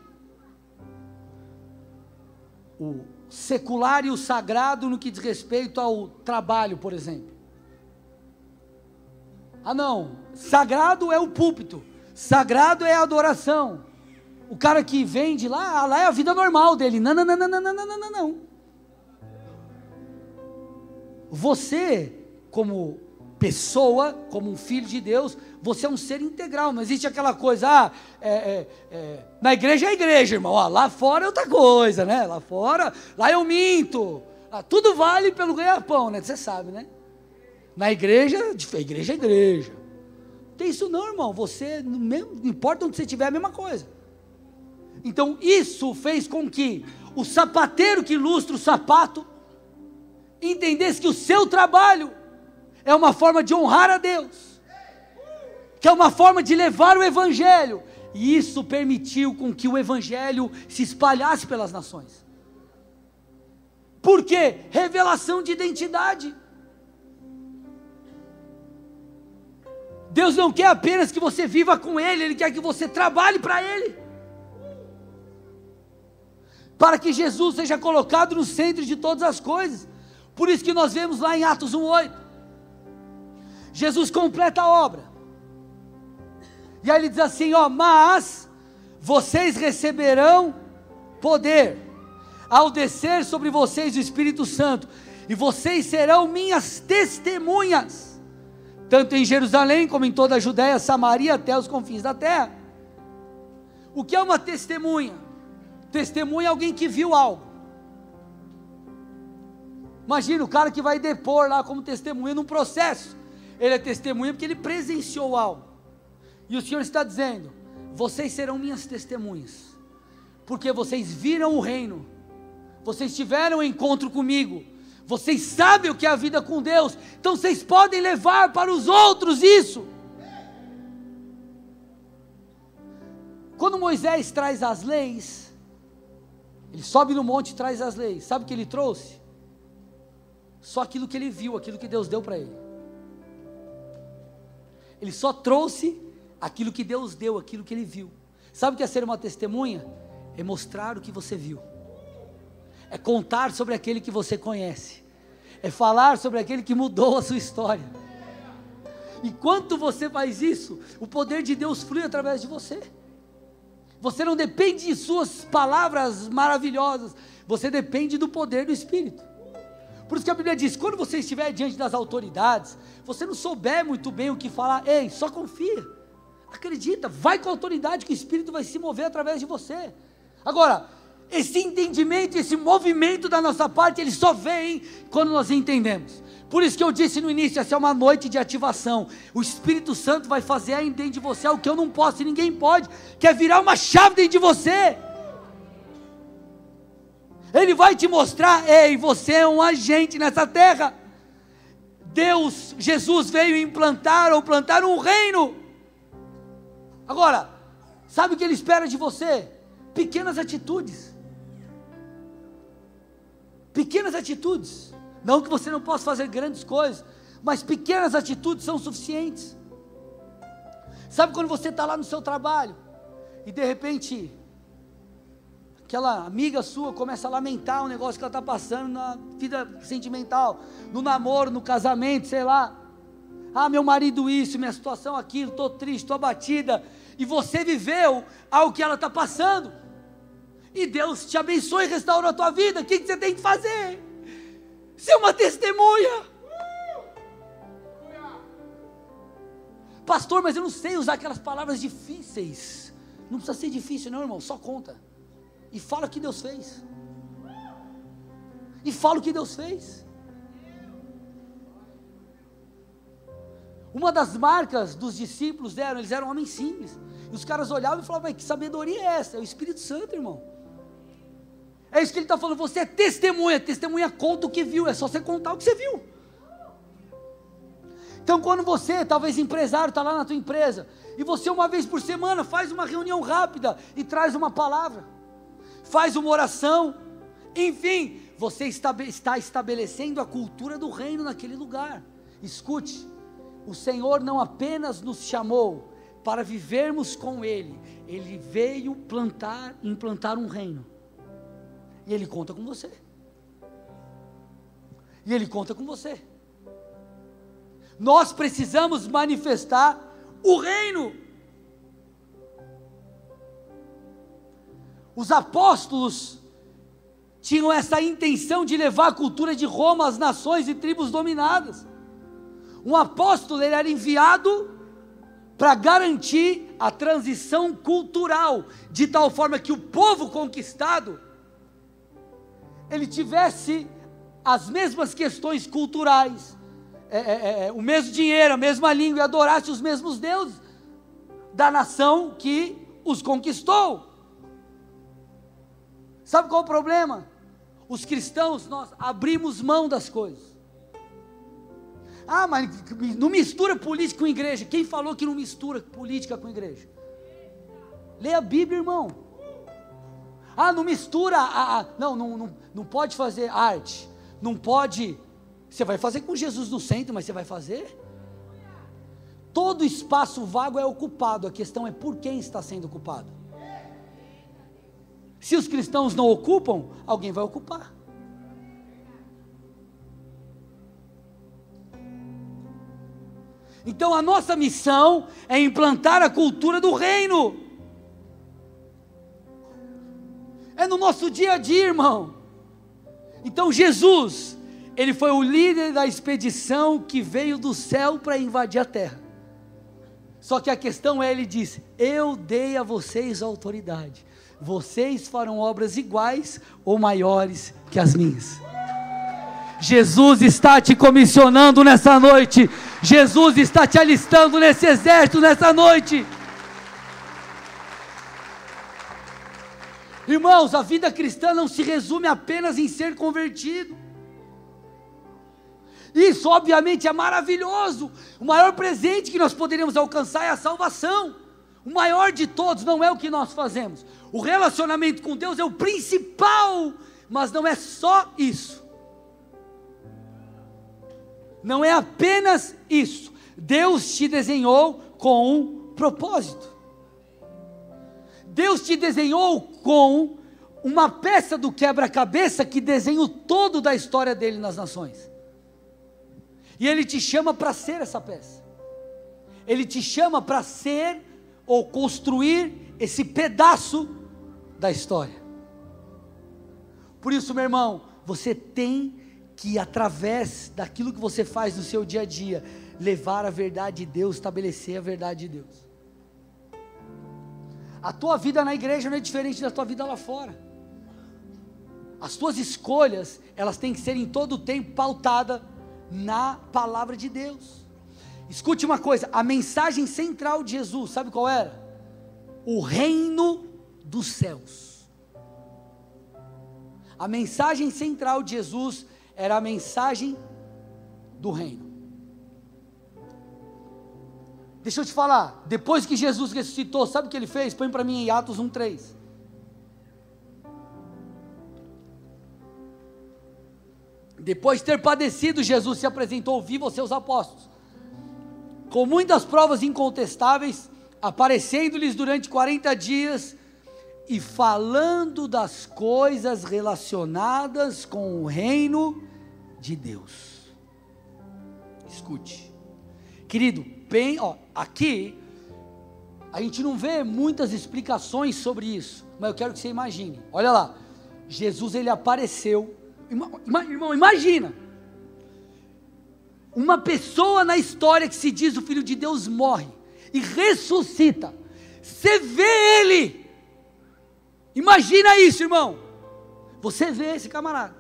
o secular e o sagrado no que diz respeito ao trabalho, por exemplo. Ah, não, sagrado é o púlpito, sagrado é a adoração. O cara que vende lá, ah, lá é a vida normal dele. Não, não, não, não, não, não, não, não. Você, como pessoa, como um filho de Deus, você é um ser integral. Não existe aquela coisa, ah, é, é, é, na igreja é igreja, irmão. Ah, lá fora é outra coisa, né? Lá fora, lá eu minto. Ah, tudo vale pelo ganhar-pão, né? Você sabe, né? Na igreja, igreja é igreja. Tem isso não, irmão. Você, não importa onde você estiver, é a mesma coisa. Então isso fez com que o sapateiro que ilustra o sapato entendesse que o seu trabalho é uma forma de honrar a Deus, que é uma forma de levar o Evangelho, e isso permitiu com que o Evangelho se espalhasse pelas nações. Por quê? Revelação de identidade. Deus não quer apenas que você viva com Ele, Ele quer que você trabalhe para Ele para que Jesus seja colocado no centro de todas as coisas. Por isso que nós vemos lá em Atos 1:8. Jesus completa a obra. E aí ele diz assim, ó, mas vocês receberão poder ao descer sobre vocês o Espírito Santo, e vocês serão minhas testemunhas, tanto em Jerusalém como em toda a Judéia, Samaria, até os confins da terra. O que é uma testemunha? Testemunha é alguém que viu algo. Imagina o cara que vai depor lá como testemunha num processo. Ele é testemunha porque ele presenciou algo. E o Senhor está dizendo: vocês serão minhas testemunhas, porque vocês viram o reino, vocês tiveram um encontro comigo, vocês sabem o que é a vida com Deus, então vocês podem levar para os outros isso. Quando Moisés traz as leis, ele sobe no monte e traz as leis. Sabe o que ele trouxe? Só aquilo que ele viu, aquilo que Deus deu para ele. Ele só trouxe aquilo que Deus deu, aquilo que ele viu. Sabe o que é ser uma testemunha? É mostrar o que você viu. É contar sobre aquele que você conhece. É falar sobre aquele que mudou a sua história. Enquanto você faz isso, o poder de Deus flui através de você. Você não depende de suas palavras maravilhosas, você depende do poder do Espírito. Por isso que a Bíblia diz: quando você estiver diante das autoridades, você não souber muito bem o que falar, ei, só confia, acredita, vai com a autoridade que o Espírito vai se mover através de você. Agora, esse entendimento, esse movimento da nossa parte, ele só vem quando nós entendemos. Por isso que eu disse no início, essa é uma noite de ativação. O Espírito Santo vai fazer dentro de você o que eu não posso e ninguém pode, que é virar uma chave dentro de você. Ele vai te mostrar, ei, você é um agente nessa terra. Deus, Jesus veio implantar ou plantar um reino. Agora, sabe o que ele espera de você? Pequenas atitudes. Pequenas atitudes. Não que você não possa fazer grandes coisas, mas pequenas atitudes são suficientes. Sabe quando você está lá no seu trabalho e de repente aquela amiga sua começa a lamentar o negócio que ela está passando na vida sentimental, no namoro, no casamento, sei lá. Ah, meu marido isso, minha situação aquilo, estou triste, estou abatida. E você viveu algo que ela está passando. E Deus te abençoe e restaurou a tua vida. O que, que você tem que fazer? Ser uma testemunha. Pastor, mas eu não sei usar aquelas palavras difíceis. Não precisa ser difícil, não, irmão. Só conta. E fala o que Deus fez. E fala o que Deus fez. Uma das marcas dos discípulos eram, eles eram homens simples. E os caras olhavam e falavam, que sabedoria é essa? É o Espírito Santo, irmão. É isso que ele está falando. Você é testemunha. Testemunha conta o que viu. É só você contar o que você viu. Então, quando você, talvez empresário, está lá na tua empresa, e você uma vez por semana faz uma reunião rápida e traz uma palavra, faz uma oração, enfim, você está, estabelecendo a cultura do reino naquele lugar. Escute, o Senhor não apenas nos chamou para vivermos com Ele, Ele veio plantar, implantar um reino. E Ele conta com você. E Ele conta com você. Nós precisamos manifestar o reino. Os apóstolos tinham essa intenção de levar a cultura de Roma às nações e tribos dominadas. Um apóstolo ele era enviado para garantir a transição cultural, de tal forma que o povo conquistado ele tivesse as mesmas questões culturais, é, é, é, o mesmo dinheiro, a mesma língua e adorasse os mesmos deuses da nação que os conquistou. Sabe qual é o problema? Os cristãos, nós abrimos mão das coisas. Ah, mas não mistura política com igreja. Quem falou que não mistura política com igreja? Leia a Bíblia, irmão. Ah, não mistura. A, a, não, não, não, não pode fazer arte. Não pode. Você vai fazer com Jesus no centro, mas você vai fazer? Todo espaço vago é ocupado. A questão é por quem está sendo ocupado. Se os cristãos não ocupam, alguém vai ocupar. Então a nossa missão é implantar a cultura do reino. É no nosso dia a dia, irmão. Então Jesus, ele foi o líder da expedição que veio do céu para invadir a terra. Só que a questão é, ele disse: Eu dei a vocês autoridade. Vocês farão obras iguais ou maiores que as minhas. Jesus está te comissionando nessa noite. Jesus está te alistando nesse exército nessa noite. Irmãos, a vida cristã não se resume apenas em ser convertido. Isso, obviamente, é maravilhoso. O maior presente que nós poderíamos alcançar é a salvação. O maior de todos não é o que nós fazemos. O relacionamento com Deus é o principal, mas não é só isso não é apenas isso. Deus te desenhou com um propósito. Deus te desenhou com uma peça do quebra-cabeça que desenha o todo da história dele nas nações. E ele te chama para ser essa peça. Ele te chama para ser ou construir esse pedaço da história. Por isso, meu irmão, você tem que através daquilo que você faz no seu dia a dia, levar a verdade de Deus, estabelecer a verdade de Deus. A tua vida na igreja não é diferente da tua vida lá fora. As tuas escolhas, elas têm que ser em todo o tempo pautada na palavra de Deus. Escute uma coisa, a mensagem central de Jesus, sabe qual era? O reino dos céus. A mensagem central de Jesus era a mensagem do reino. Deixa eu te falar, depois que Jesus ressuscitou, sabe o que ele fez? Põe para mim em Atos 1:3. Depois de ter padecido, Jesus se apresentou vivo aos seus apóstolos, com muitas provas incontestáveis, aparecendo-lhes durante 40 dias e falando das coisas relacionadas com o reino de Deus. Escute, querido, bem, ó, aqui a gente não vê muitas explicações sobre isso, mas eu quero que você imagine. Olha lá, Jesus ele apareceu, irmão, imagina. Uma pessoa na história que se diz o filho de Deus morre e ressuscita. Você vê ele Imagina isso, irmão. Você vê esse camarada.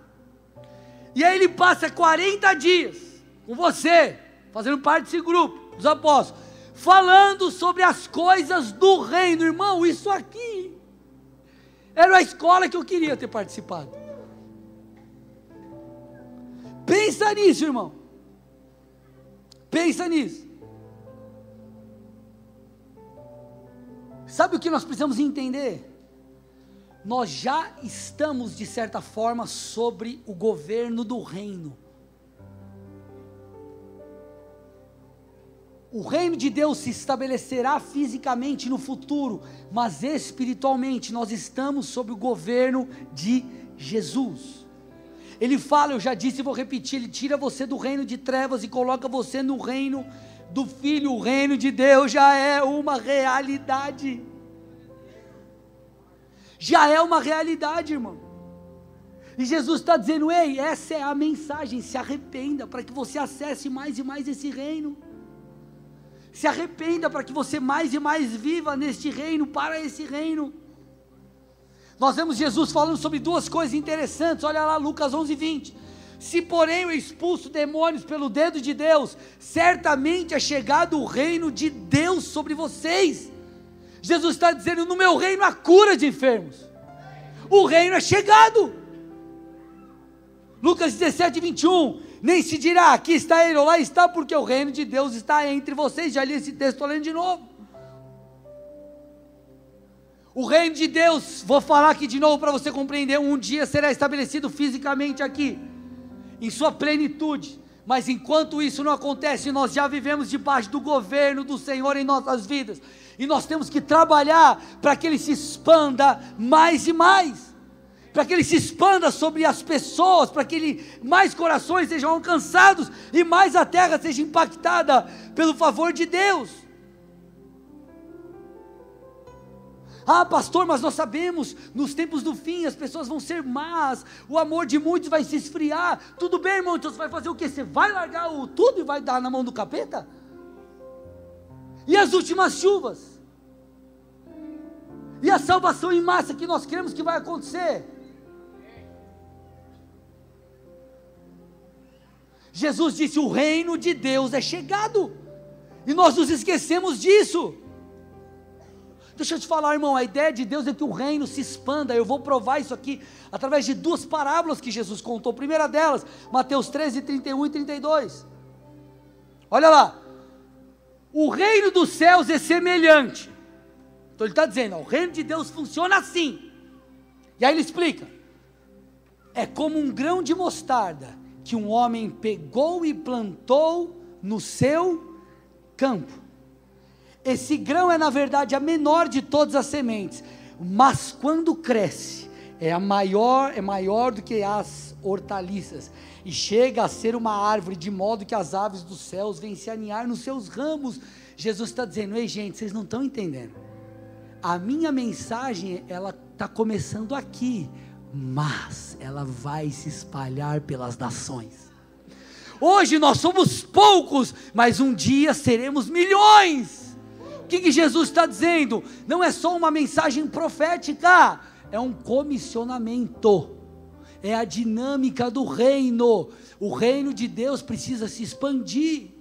E aí ele passa 40 dias com você, fazendo parte desse grupo dos apóstolos, falando sobre as coisas do reino, irmão. Isso aqui era a escola que eu queria ter participado. Pensa nisso, irmão. Pensa nisso. Sabe o que nós precisamos entender? nós já estamos, de certa forma, sobre o governo do reino. O reino de Deus se estabelecerá fisicamente no futuro, mas espiritualmente nós estamos sob o governo de Jesus. Ele fala, eu já disse e vou repetir: Ele tira você do reino de trevas e coloca você no reino do Filho. O reino de Deus já é uma realidade já é uma realidade, irmão. E Jesus está dizendo: ei, essa é a mensagem, se arrependa para que você acesse mais e mais esse reino. Se arrependa para que você mais e mais viva neste reino, para esse reino. Nós vemos Jesus falando sobre duas coisas interessantes, olha lá Lucas 11, 20. Se, porém, eu expulso demônios pelo dedo de Deus, certamente é chegado o reino de Deus sobre vocês. Jesus está dizendo: no meu reino há cura de enfermos, o reino é chegado. Lucas 17, 21. Nem se dirá, aqui está ele ou lá está, porque o reino de Deus está entre vocês. Já li esse texto, estou lendo de novo. O reino de Deus, vou falar aqui de novo para você compreender, um dia será estabelecido fisicamente aqui, em sua plenitude. Mas enquanto isso não acontece, nós já vivemos debaixo do governo do Senhor em nossas vidas. E nós temos que trabalhar para que ele se expanda mais e mais. Para que ele se expanda sobre as pessoas, para que ele, mais corações sejam alcançados e mais a terra seja impactada pelo favor de Deus. Ah, pastor, mas nós sabemos, nos tempos do fim as pessoas vão ser más, o amor de muitos vai se esfriar. Tudo bem, irmão, então você vai fazer o que? Você vai largar o tudo e vai dar na mão do capeta? E as últimas chuvas? E a salvação em massa que nós cremos que vai acontecer? Jesus disse: o reino de Deus é chegado, e nós nos esquecemos disso. Deixa eu te falar, irmão, a ideia de Deus é que o reino se expanda. Eu vou provar isso aqui através de duas parábolas que Jesus contou. A primeira delas, Mateus 13, 31 e 32. Olha lá. O reino dos céus é semelhante. Então ele está dizendo, ó, o reino de Deus funciona assim. E aí ele explica: é como um grão de mostarda que um homem pegou e plantou no seu campo esse grão é na verdade a menor de todas as sementes, mas quando cresce, é a maior, é maior do que as hortaliças e chega a ser uma árvore de modo que as aves dos céus vêm se aninhar nos seus ramos. Jesus está dizendo: ei gente, vocês não estão entendendo. A minha mensagem ela está começando aqui, mas ela vai se espalhar pelas nações. Hoje nós somos poucos, mas um dia seremos milhões. O que, que Jesus está dizendo? Não é só uma mensagem profética, é um comissionamento, é a dinâmica do reino. O reino de Deus precisa se expandir.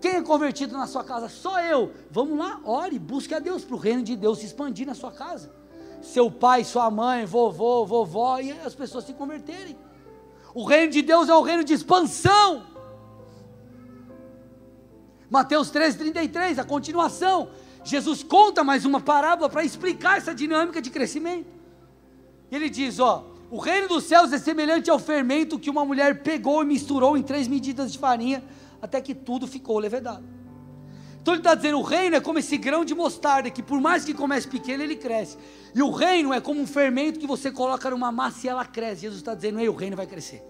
Quem é convertido na sua casa? Só eu. Vamos lá, ore, busque a Deus para o reino de Deus se expandir na sua casa. Seu pai, sua mãe, vovô, vovó, e as pessoas se converterem. O reino de Deus é o reino de expansão. Mateus 33, a continuação. Jesus conta mais uma parábola para explicar essa dinâmica de crescimento. Ele diz: Ó, o reino dos céus é semelhante ao fermento que uma mulher pegou e misturou em três medidas de farinha, até que tudo ficou levedado. Então ele está dizendo: o reino é como esse grão de mostarda, que por mais que comece pequeno, ele cresce. E o reino é como um fermento que você coloca numa massa e ela cresce. Jesus está dizendo: ei, o reino vai crescer.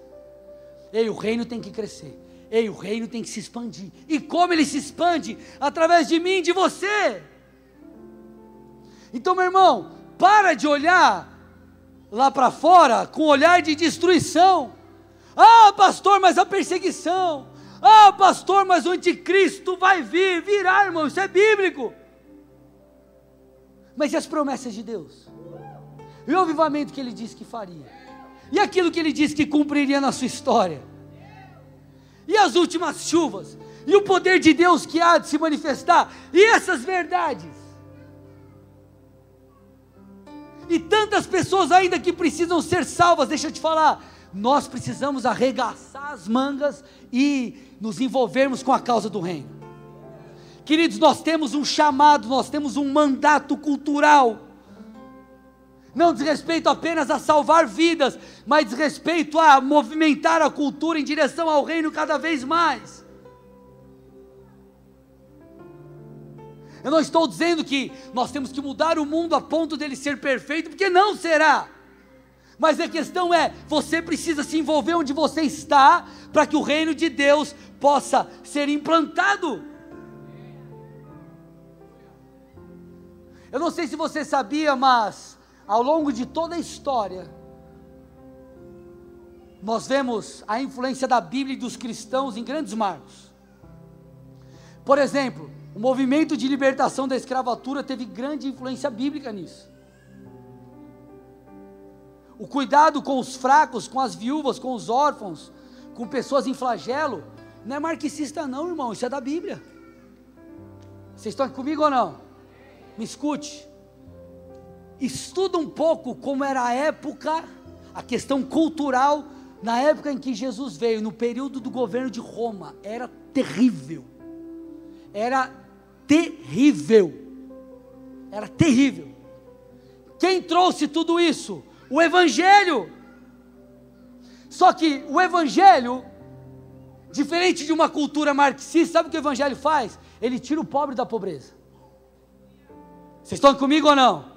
Ei, o reino tem que crescer. Ei, o reino tem que se expandir. E como ele se expande? Através de mim, de você. Então, meu irmão, para de olhar lá para fora com olhar de destruição. Ah, pastor, mas a perseguição. Ah, pastor, mas o anticristo vai vir, virá, irmão, isso é bíblico. Mas e as promessas de Deus? E o avivamento que ele disse que faria? E aquilo que ele disse que cumpriria na sua história? E as últimas chuvas, e o poder de Deus que há de se manifestar, e essas verdades. E tantas pessoas ainda que precisam ser salvas, deixa eu te falar, nós precisamos arregaçar as mangas e nos envolvermos com a causa do reino. Queridos, nós temos um chamado, nós temos um mandato cultural não diz respeito apenas a salvar vidas, mas diz respeito a movimentar a cultura em direção ao reino cada vez mais. Eu não estou dizendo que nós temos que mudar o mundo a ponto dele ser perfeito, porque não será. Mas a questão é: você precisa se envolver onde você está, para que o reino de Deus possa ser implantado. Eu não sei se você sabia, mas ao longo de toda a história, nós vemos a influência da Bíblia e dos cristãos em grandes marcos. Por exemplo, o movimento de libertação da escravatura teve grande influência bíblica nisso. o cuidado com os fracos, com as viúvas, com os órfãos, com pessoas em flagelo, não é marxista, não, irmão, isso é da Bíblia. Vocês estão aqui comigo ou não? Me escute. Estuda um pouco como era a época, a questão cultural, na época em que Jesus veio, no período do governo de Roma. Era terrível. Era terrível. Era terrível. Quem trouxe tudo isso? O Evangelho. Só que o Evangelho, diferente de uma cultura marxista, sabe o que o Evangelho faz? Ele tira o pobre da pobreza. Vocês estão comigo ou não?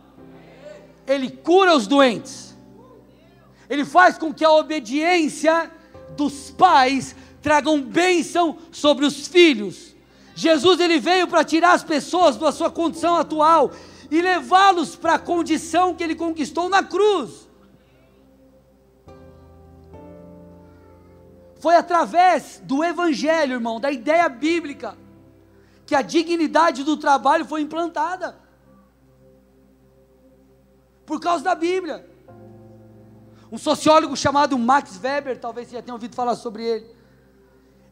Ele cura os doentes. Ele faz com que a obediência dos pais tragam bênção sobre os filhos. Jesus ele veio para tirar as pessoas da sua condição atual e levá-los para a condição que ele conquistou na cruz. Foi através do evangelho, irmão, da ideia bíblica, que a dignidade do trabalho foi implantada. Por causa da Bíblia. Um sociólogo chamado Max Weber, talvez você já tenha ouvido falar sobre ele.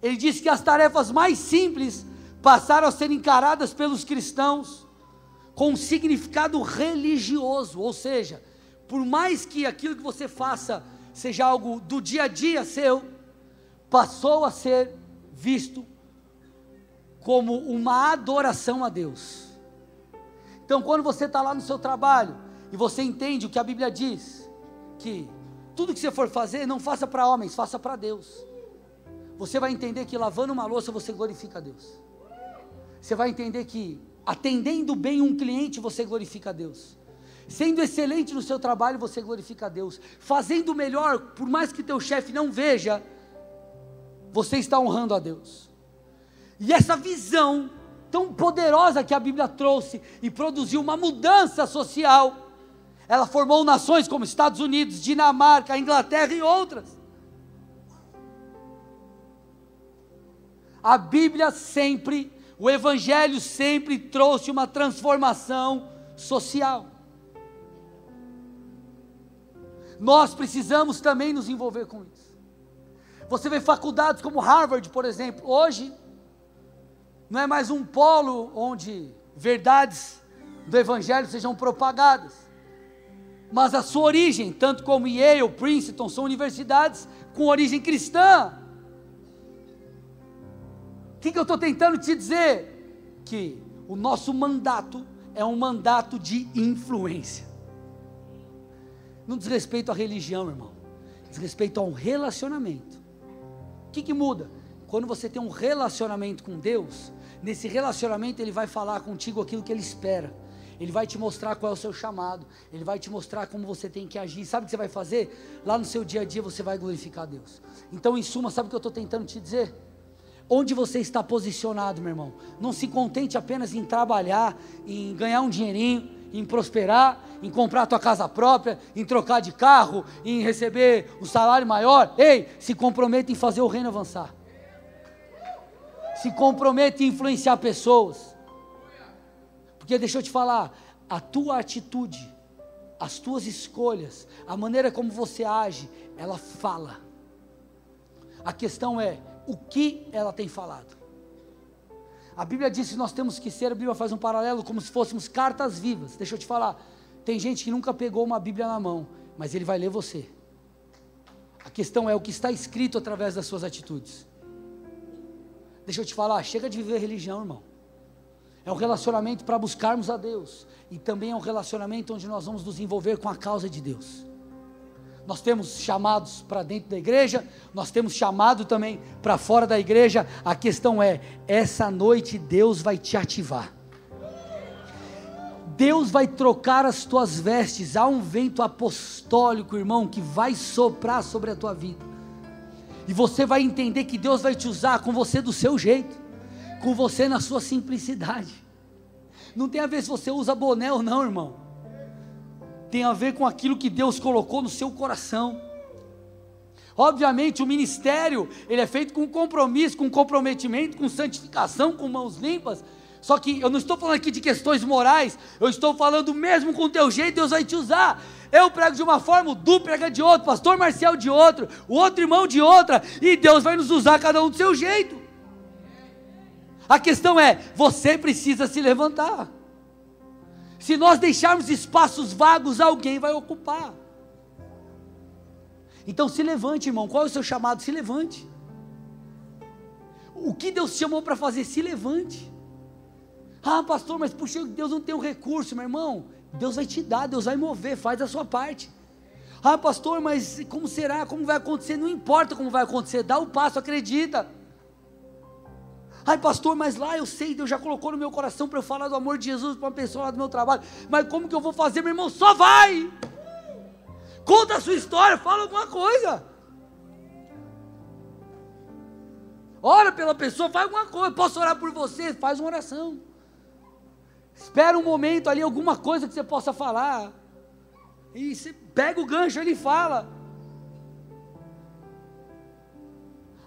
Ele disse que as tarefas mais simples passaram a ser encaradas pelos cristãos com um significado religioso, ou seja, por mais que aquilo que você faça seja algo do dia a dia seu, passou a ser visto como uma adoração a Deus. Então, quando você está lá no seu trabalho e você entende o que a Bíblia diz, que tudo que você for fazer, não faça para homens, faça para Deus. Você vai entender que lavando uma louça você glorifica a Deus. Você vai entender que atendendo bem um cliente você glorifica a Deus. Sendo excelente no seu trabalho você glorifica a Deus. Fazendo melhor, por mais que teu chefe não veja, você está honrando a Deus. E essa visão tão poderosa que a Bíblia trouxe e produziu uma mudança social, ela formou nações como Estados Unidos, Dinamarca, Inglaterra e outras. A Bíblia sempre, o Evangelho sempre trouxe uma transformação social. Nós precisamos também nos envolver com isso. Você vê faculdades como Harvard, por exemplo, hoje não é mais um polo onde verdades do Evangelho sejam propagadas, mas a sua origem, tanto como Yale, Princeton, são universidades com origem cristã. O que, que eu estou tentando te dizer? Que o nosso mandato é um mandato de influência. Não diz respeito à religião, irmão. Diz respeito a um relacionamento. O que, que muda? Quando você tem um relacionamento com Deus, Nesse relacionamento, Ele vai falar contigo aquilo que Ele espera. Ele vai te mostrar qual é o seu chamado. Ele vai te mostrar como você tem que agir. Sabe o que você vai fazer? Lá no seu dia a dia você vai glorificar Deus. Então, em suma, sabe o que eu estou tentando te dizer? Onde você está posicionado, meu irmão? Não se contente apenas em trabalhar, em ganhar um dinheirinho, em prosperar, em comprar a tua casa própria, em trocar de carro, em receber um salário maior. Ei, se comprometa em fazer o reino avançar se compromete em influenciar pessoas. Porque deixa eu te falar, a tua atitude, as tuas escolhas, a maneira como você age, ela fala. A questão é o que ela tem falado. A Bíblia diz que nós temos que ser, a Bíblia faz um paralelo como se fôssemos cartas vivas. Deixa eu te falar, tem gente que nunca pegou uma Bíblia na mão, mas ele vai ler você. A questão é o que está escrito através das suas atitudes. Deixa eu te falar, chega de viver religião, irmão. É um relacionamento para buscarmos a Deus. E também é um relacionamento onde nós vamos nos envolver com a causa de Deus. Nós temos chamados para dentro da igreja, nós temos chamado também para fora da igreja. A questão é: essa noite Deus vai te ativar. Deus vai trocar as tuas vestes. Há um vento apostólico, irmão, que vai soprar sobre a tua vida. E você vai entender que Deus vai te usar com você do seu jeito, com você na sua simplicidade. Não tem a ver se você usa boné ou não, irmão. Tem a ver com aquilo que Deus colocou no seu coração. Obviamente, o ministério, ele é feito com compromisso, com comprometimento, com santificação, com mãos limpas. Só que eu não estou falando aqui de questões morais, eu estou falando mesmo com o teu jeito, Deus vai te usar. Eu prego de uma forma, o Du prega de outra, o pastor Marcial de outra, o outro irmão de outra, e Deus vai nos usar cada um do seu jeito. A questão é, você precisa se levantar. Se nós deixarmos espaços vagos, alguém vai ocupar. Então se levante, irmão. Qual é o seu chamado? Se levante. O que Deus chamou para fazer? Se levante. Ah, pastor, mas puxa, Deus não tem um recurso, meu irmão. Deus vai te dar, Deus vai mover, faz a sua parte. Ah, pastor, mas como será? Como vai acontecer? Não importa como vai acontecer, dá o passo, acredita. Ai, pastor, mas lá eu sei, Deus já colocou no meu coração para eu falar do amor de Jesus para uma pessoa lá do meu trabalho. Mas como que eu vou fazer, meu irmão? Só vai! Conta a sua história, fala alguma coisa. Ora pela pessoa, faz alguma coisa. Posso orar por você? Faz uma oração. Espera um momento ali, alguma coisa que você possa falar. E você pega o gancho ele fala.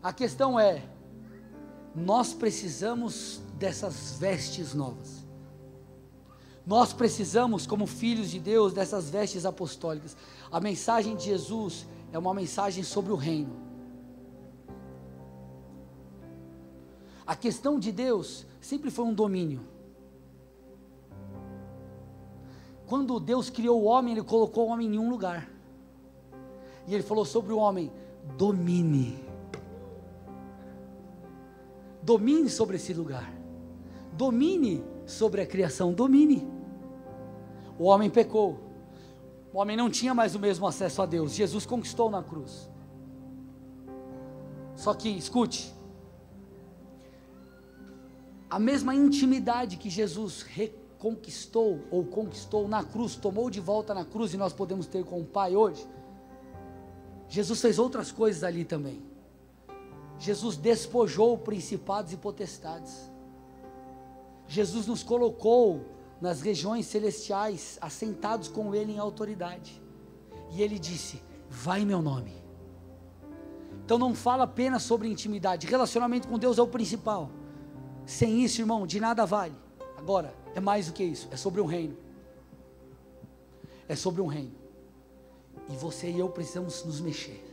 A questão é, nós precisamos dessas vestes novas. Nós precisamos, como filhos de Deus, dessas vestes apostólicas. A mensagem de Jesus é uma mensagem sobre o reino. A questão de Deus sempre foi um domínio. Quando Deus criou o homem, Ele colocou o homem em um lugar. E Ele falou sobre o homem: domine. Domine sobre esse lugar. Domine sobre a criação. Domine. O homem pecou. O homem não tinha mais o mesmo acesso a Deus. Jesus conquistou na cruz. Só que, escute, a mesma intimidade que Jesus conquistou ou conquistou na cruz, tomou de volta na cruz e nós podemos ter com o Pai hoje. Jesus fez outras coisas ali também. Jesus despojou principados e potestades. Jesus nos colocou nas regiões celestiais, assentados com Ele em autoridade. E Ele disse: Vai meu nome. Então não fala apenas sobre intimidade, relacionamento com Deus é o principal. Sem isso, irmão, de nada vale. Agora, é mais do que isso, é sobre um reino. É sobre um reino. E você e eu precisamos nos mexer.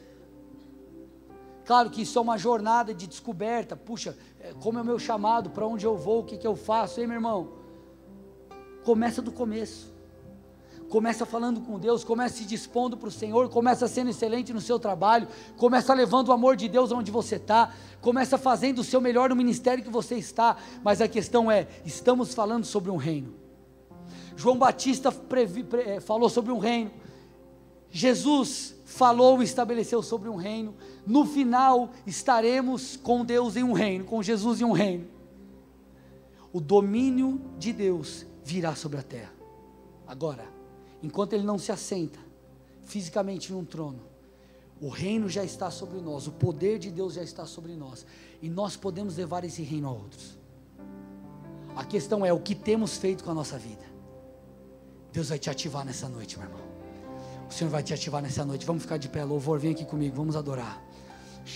Claro que isso é uma jornada de descoberta. Puxa, é, como é o meu chamado, para onde eu vou, o que, que eu faço, hein, meu irmão? Começa do começo. Começa falando com Deus, começa se dispondo para o Senhor, começa sendo excelente no seu trabalho, começa levando o amor de Deus onde você está, começa fazendo o seu melhor no ministério que você está, mas a questão é: estamos falando sobre um reino. João Batista previ, pre, eh, falou sobre um reino, Jesus falou e estabeleceu sobre um reino, no final estaremos com Deus em um reino, com Jesus em um reino. O domínio de Deus virá sobre a terra. Agora, enquanto ele não se assenta fisicamente em um trono, o reino já está sobre nós, o poder de Deus já está sobre nós, e nós podemos levar esse reino a outros. A questão é o que temos feito com a nossa vida. Deus vai te ativar nessa noite, meu irmão. O Senhor vai te ativar nessa noite. Vamos ficar de pé, louvor, vem aqui comigo, vamos adorar.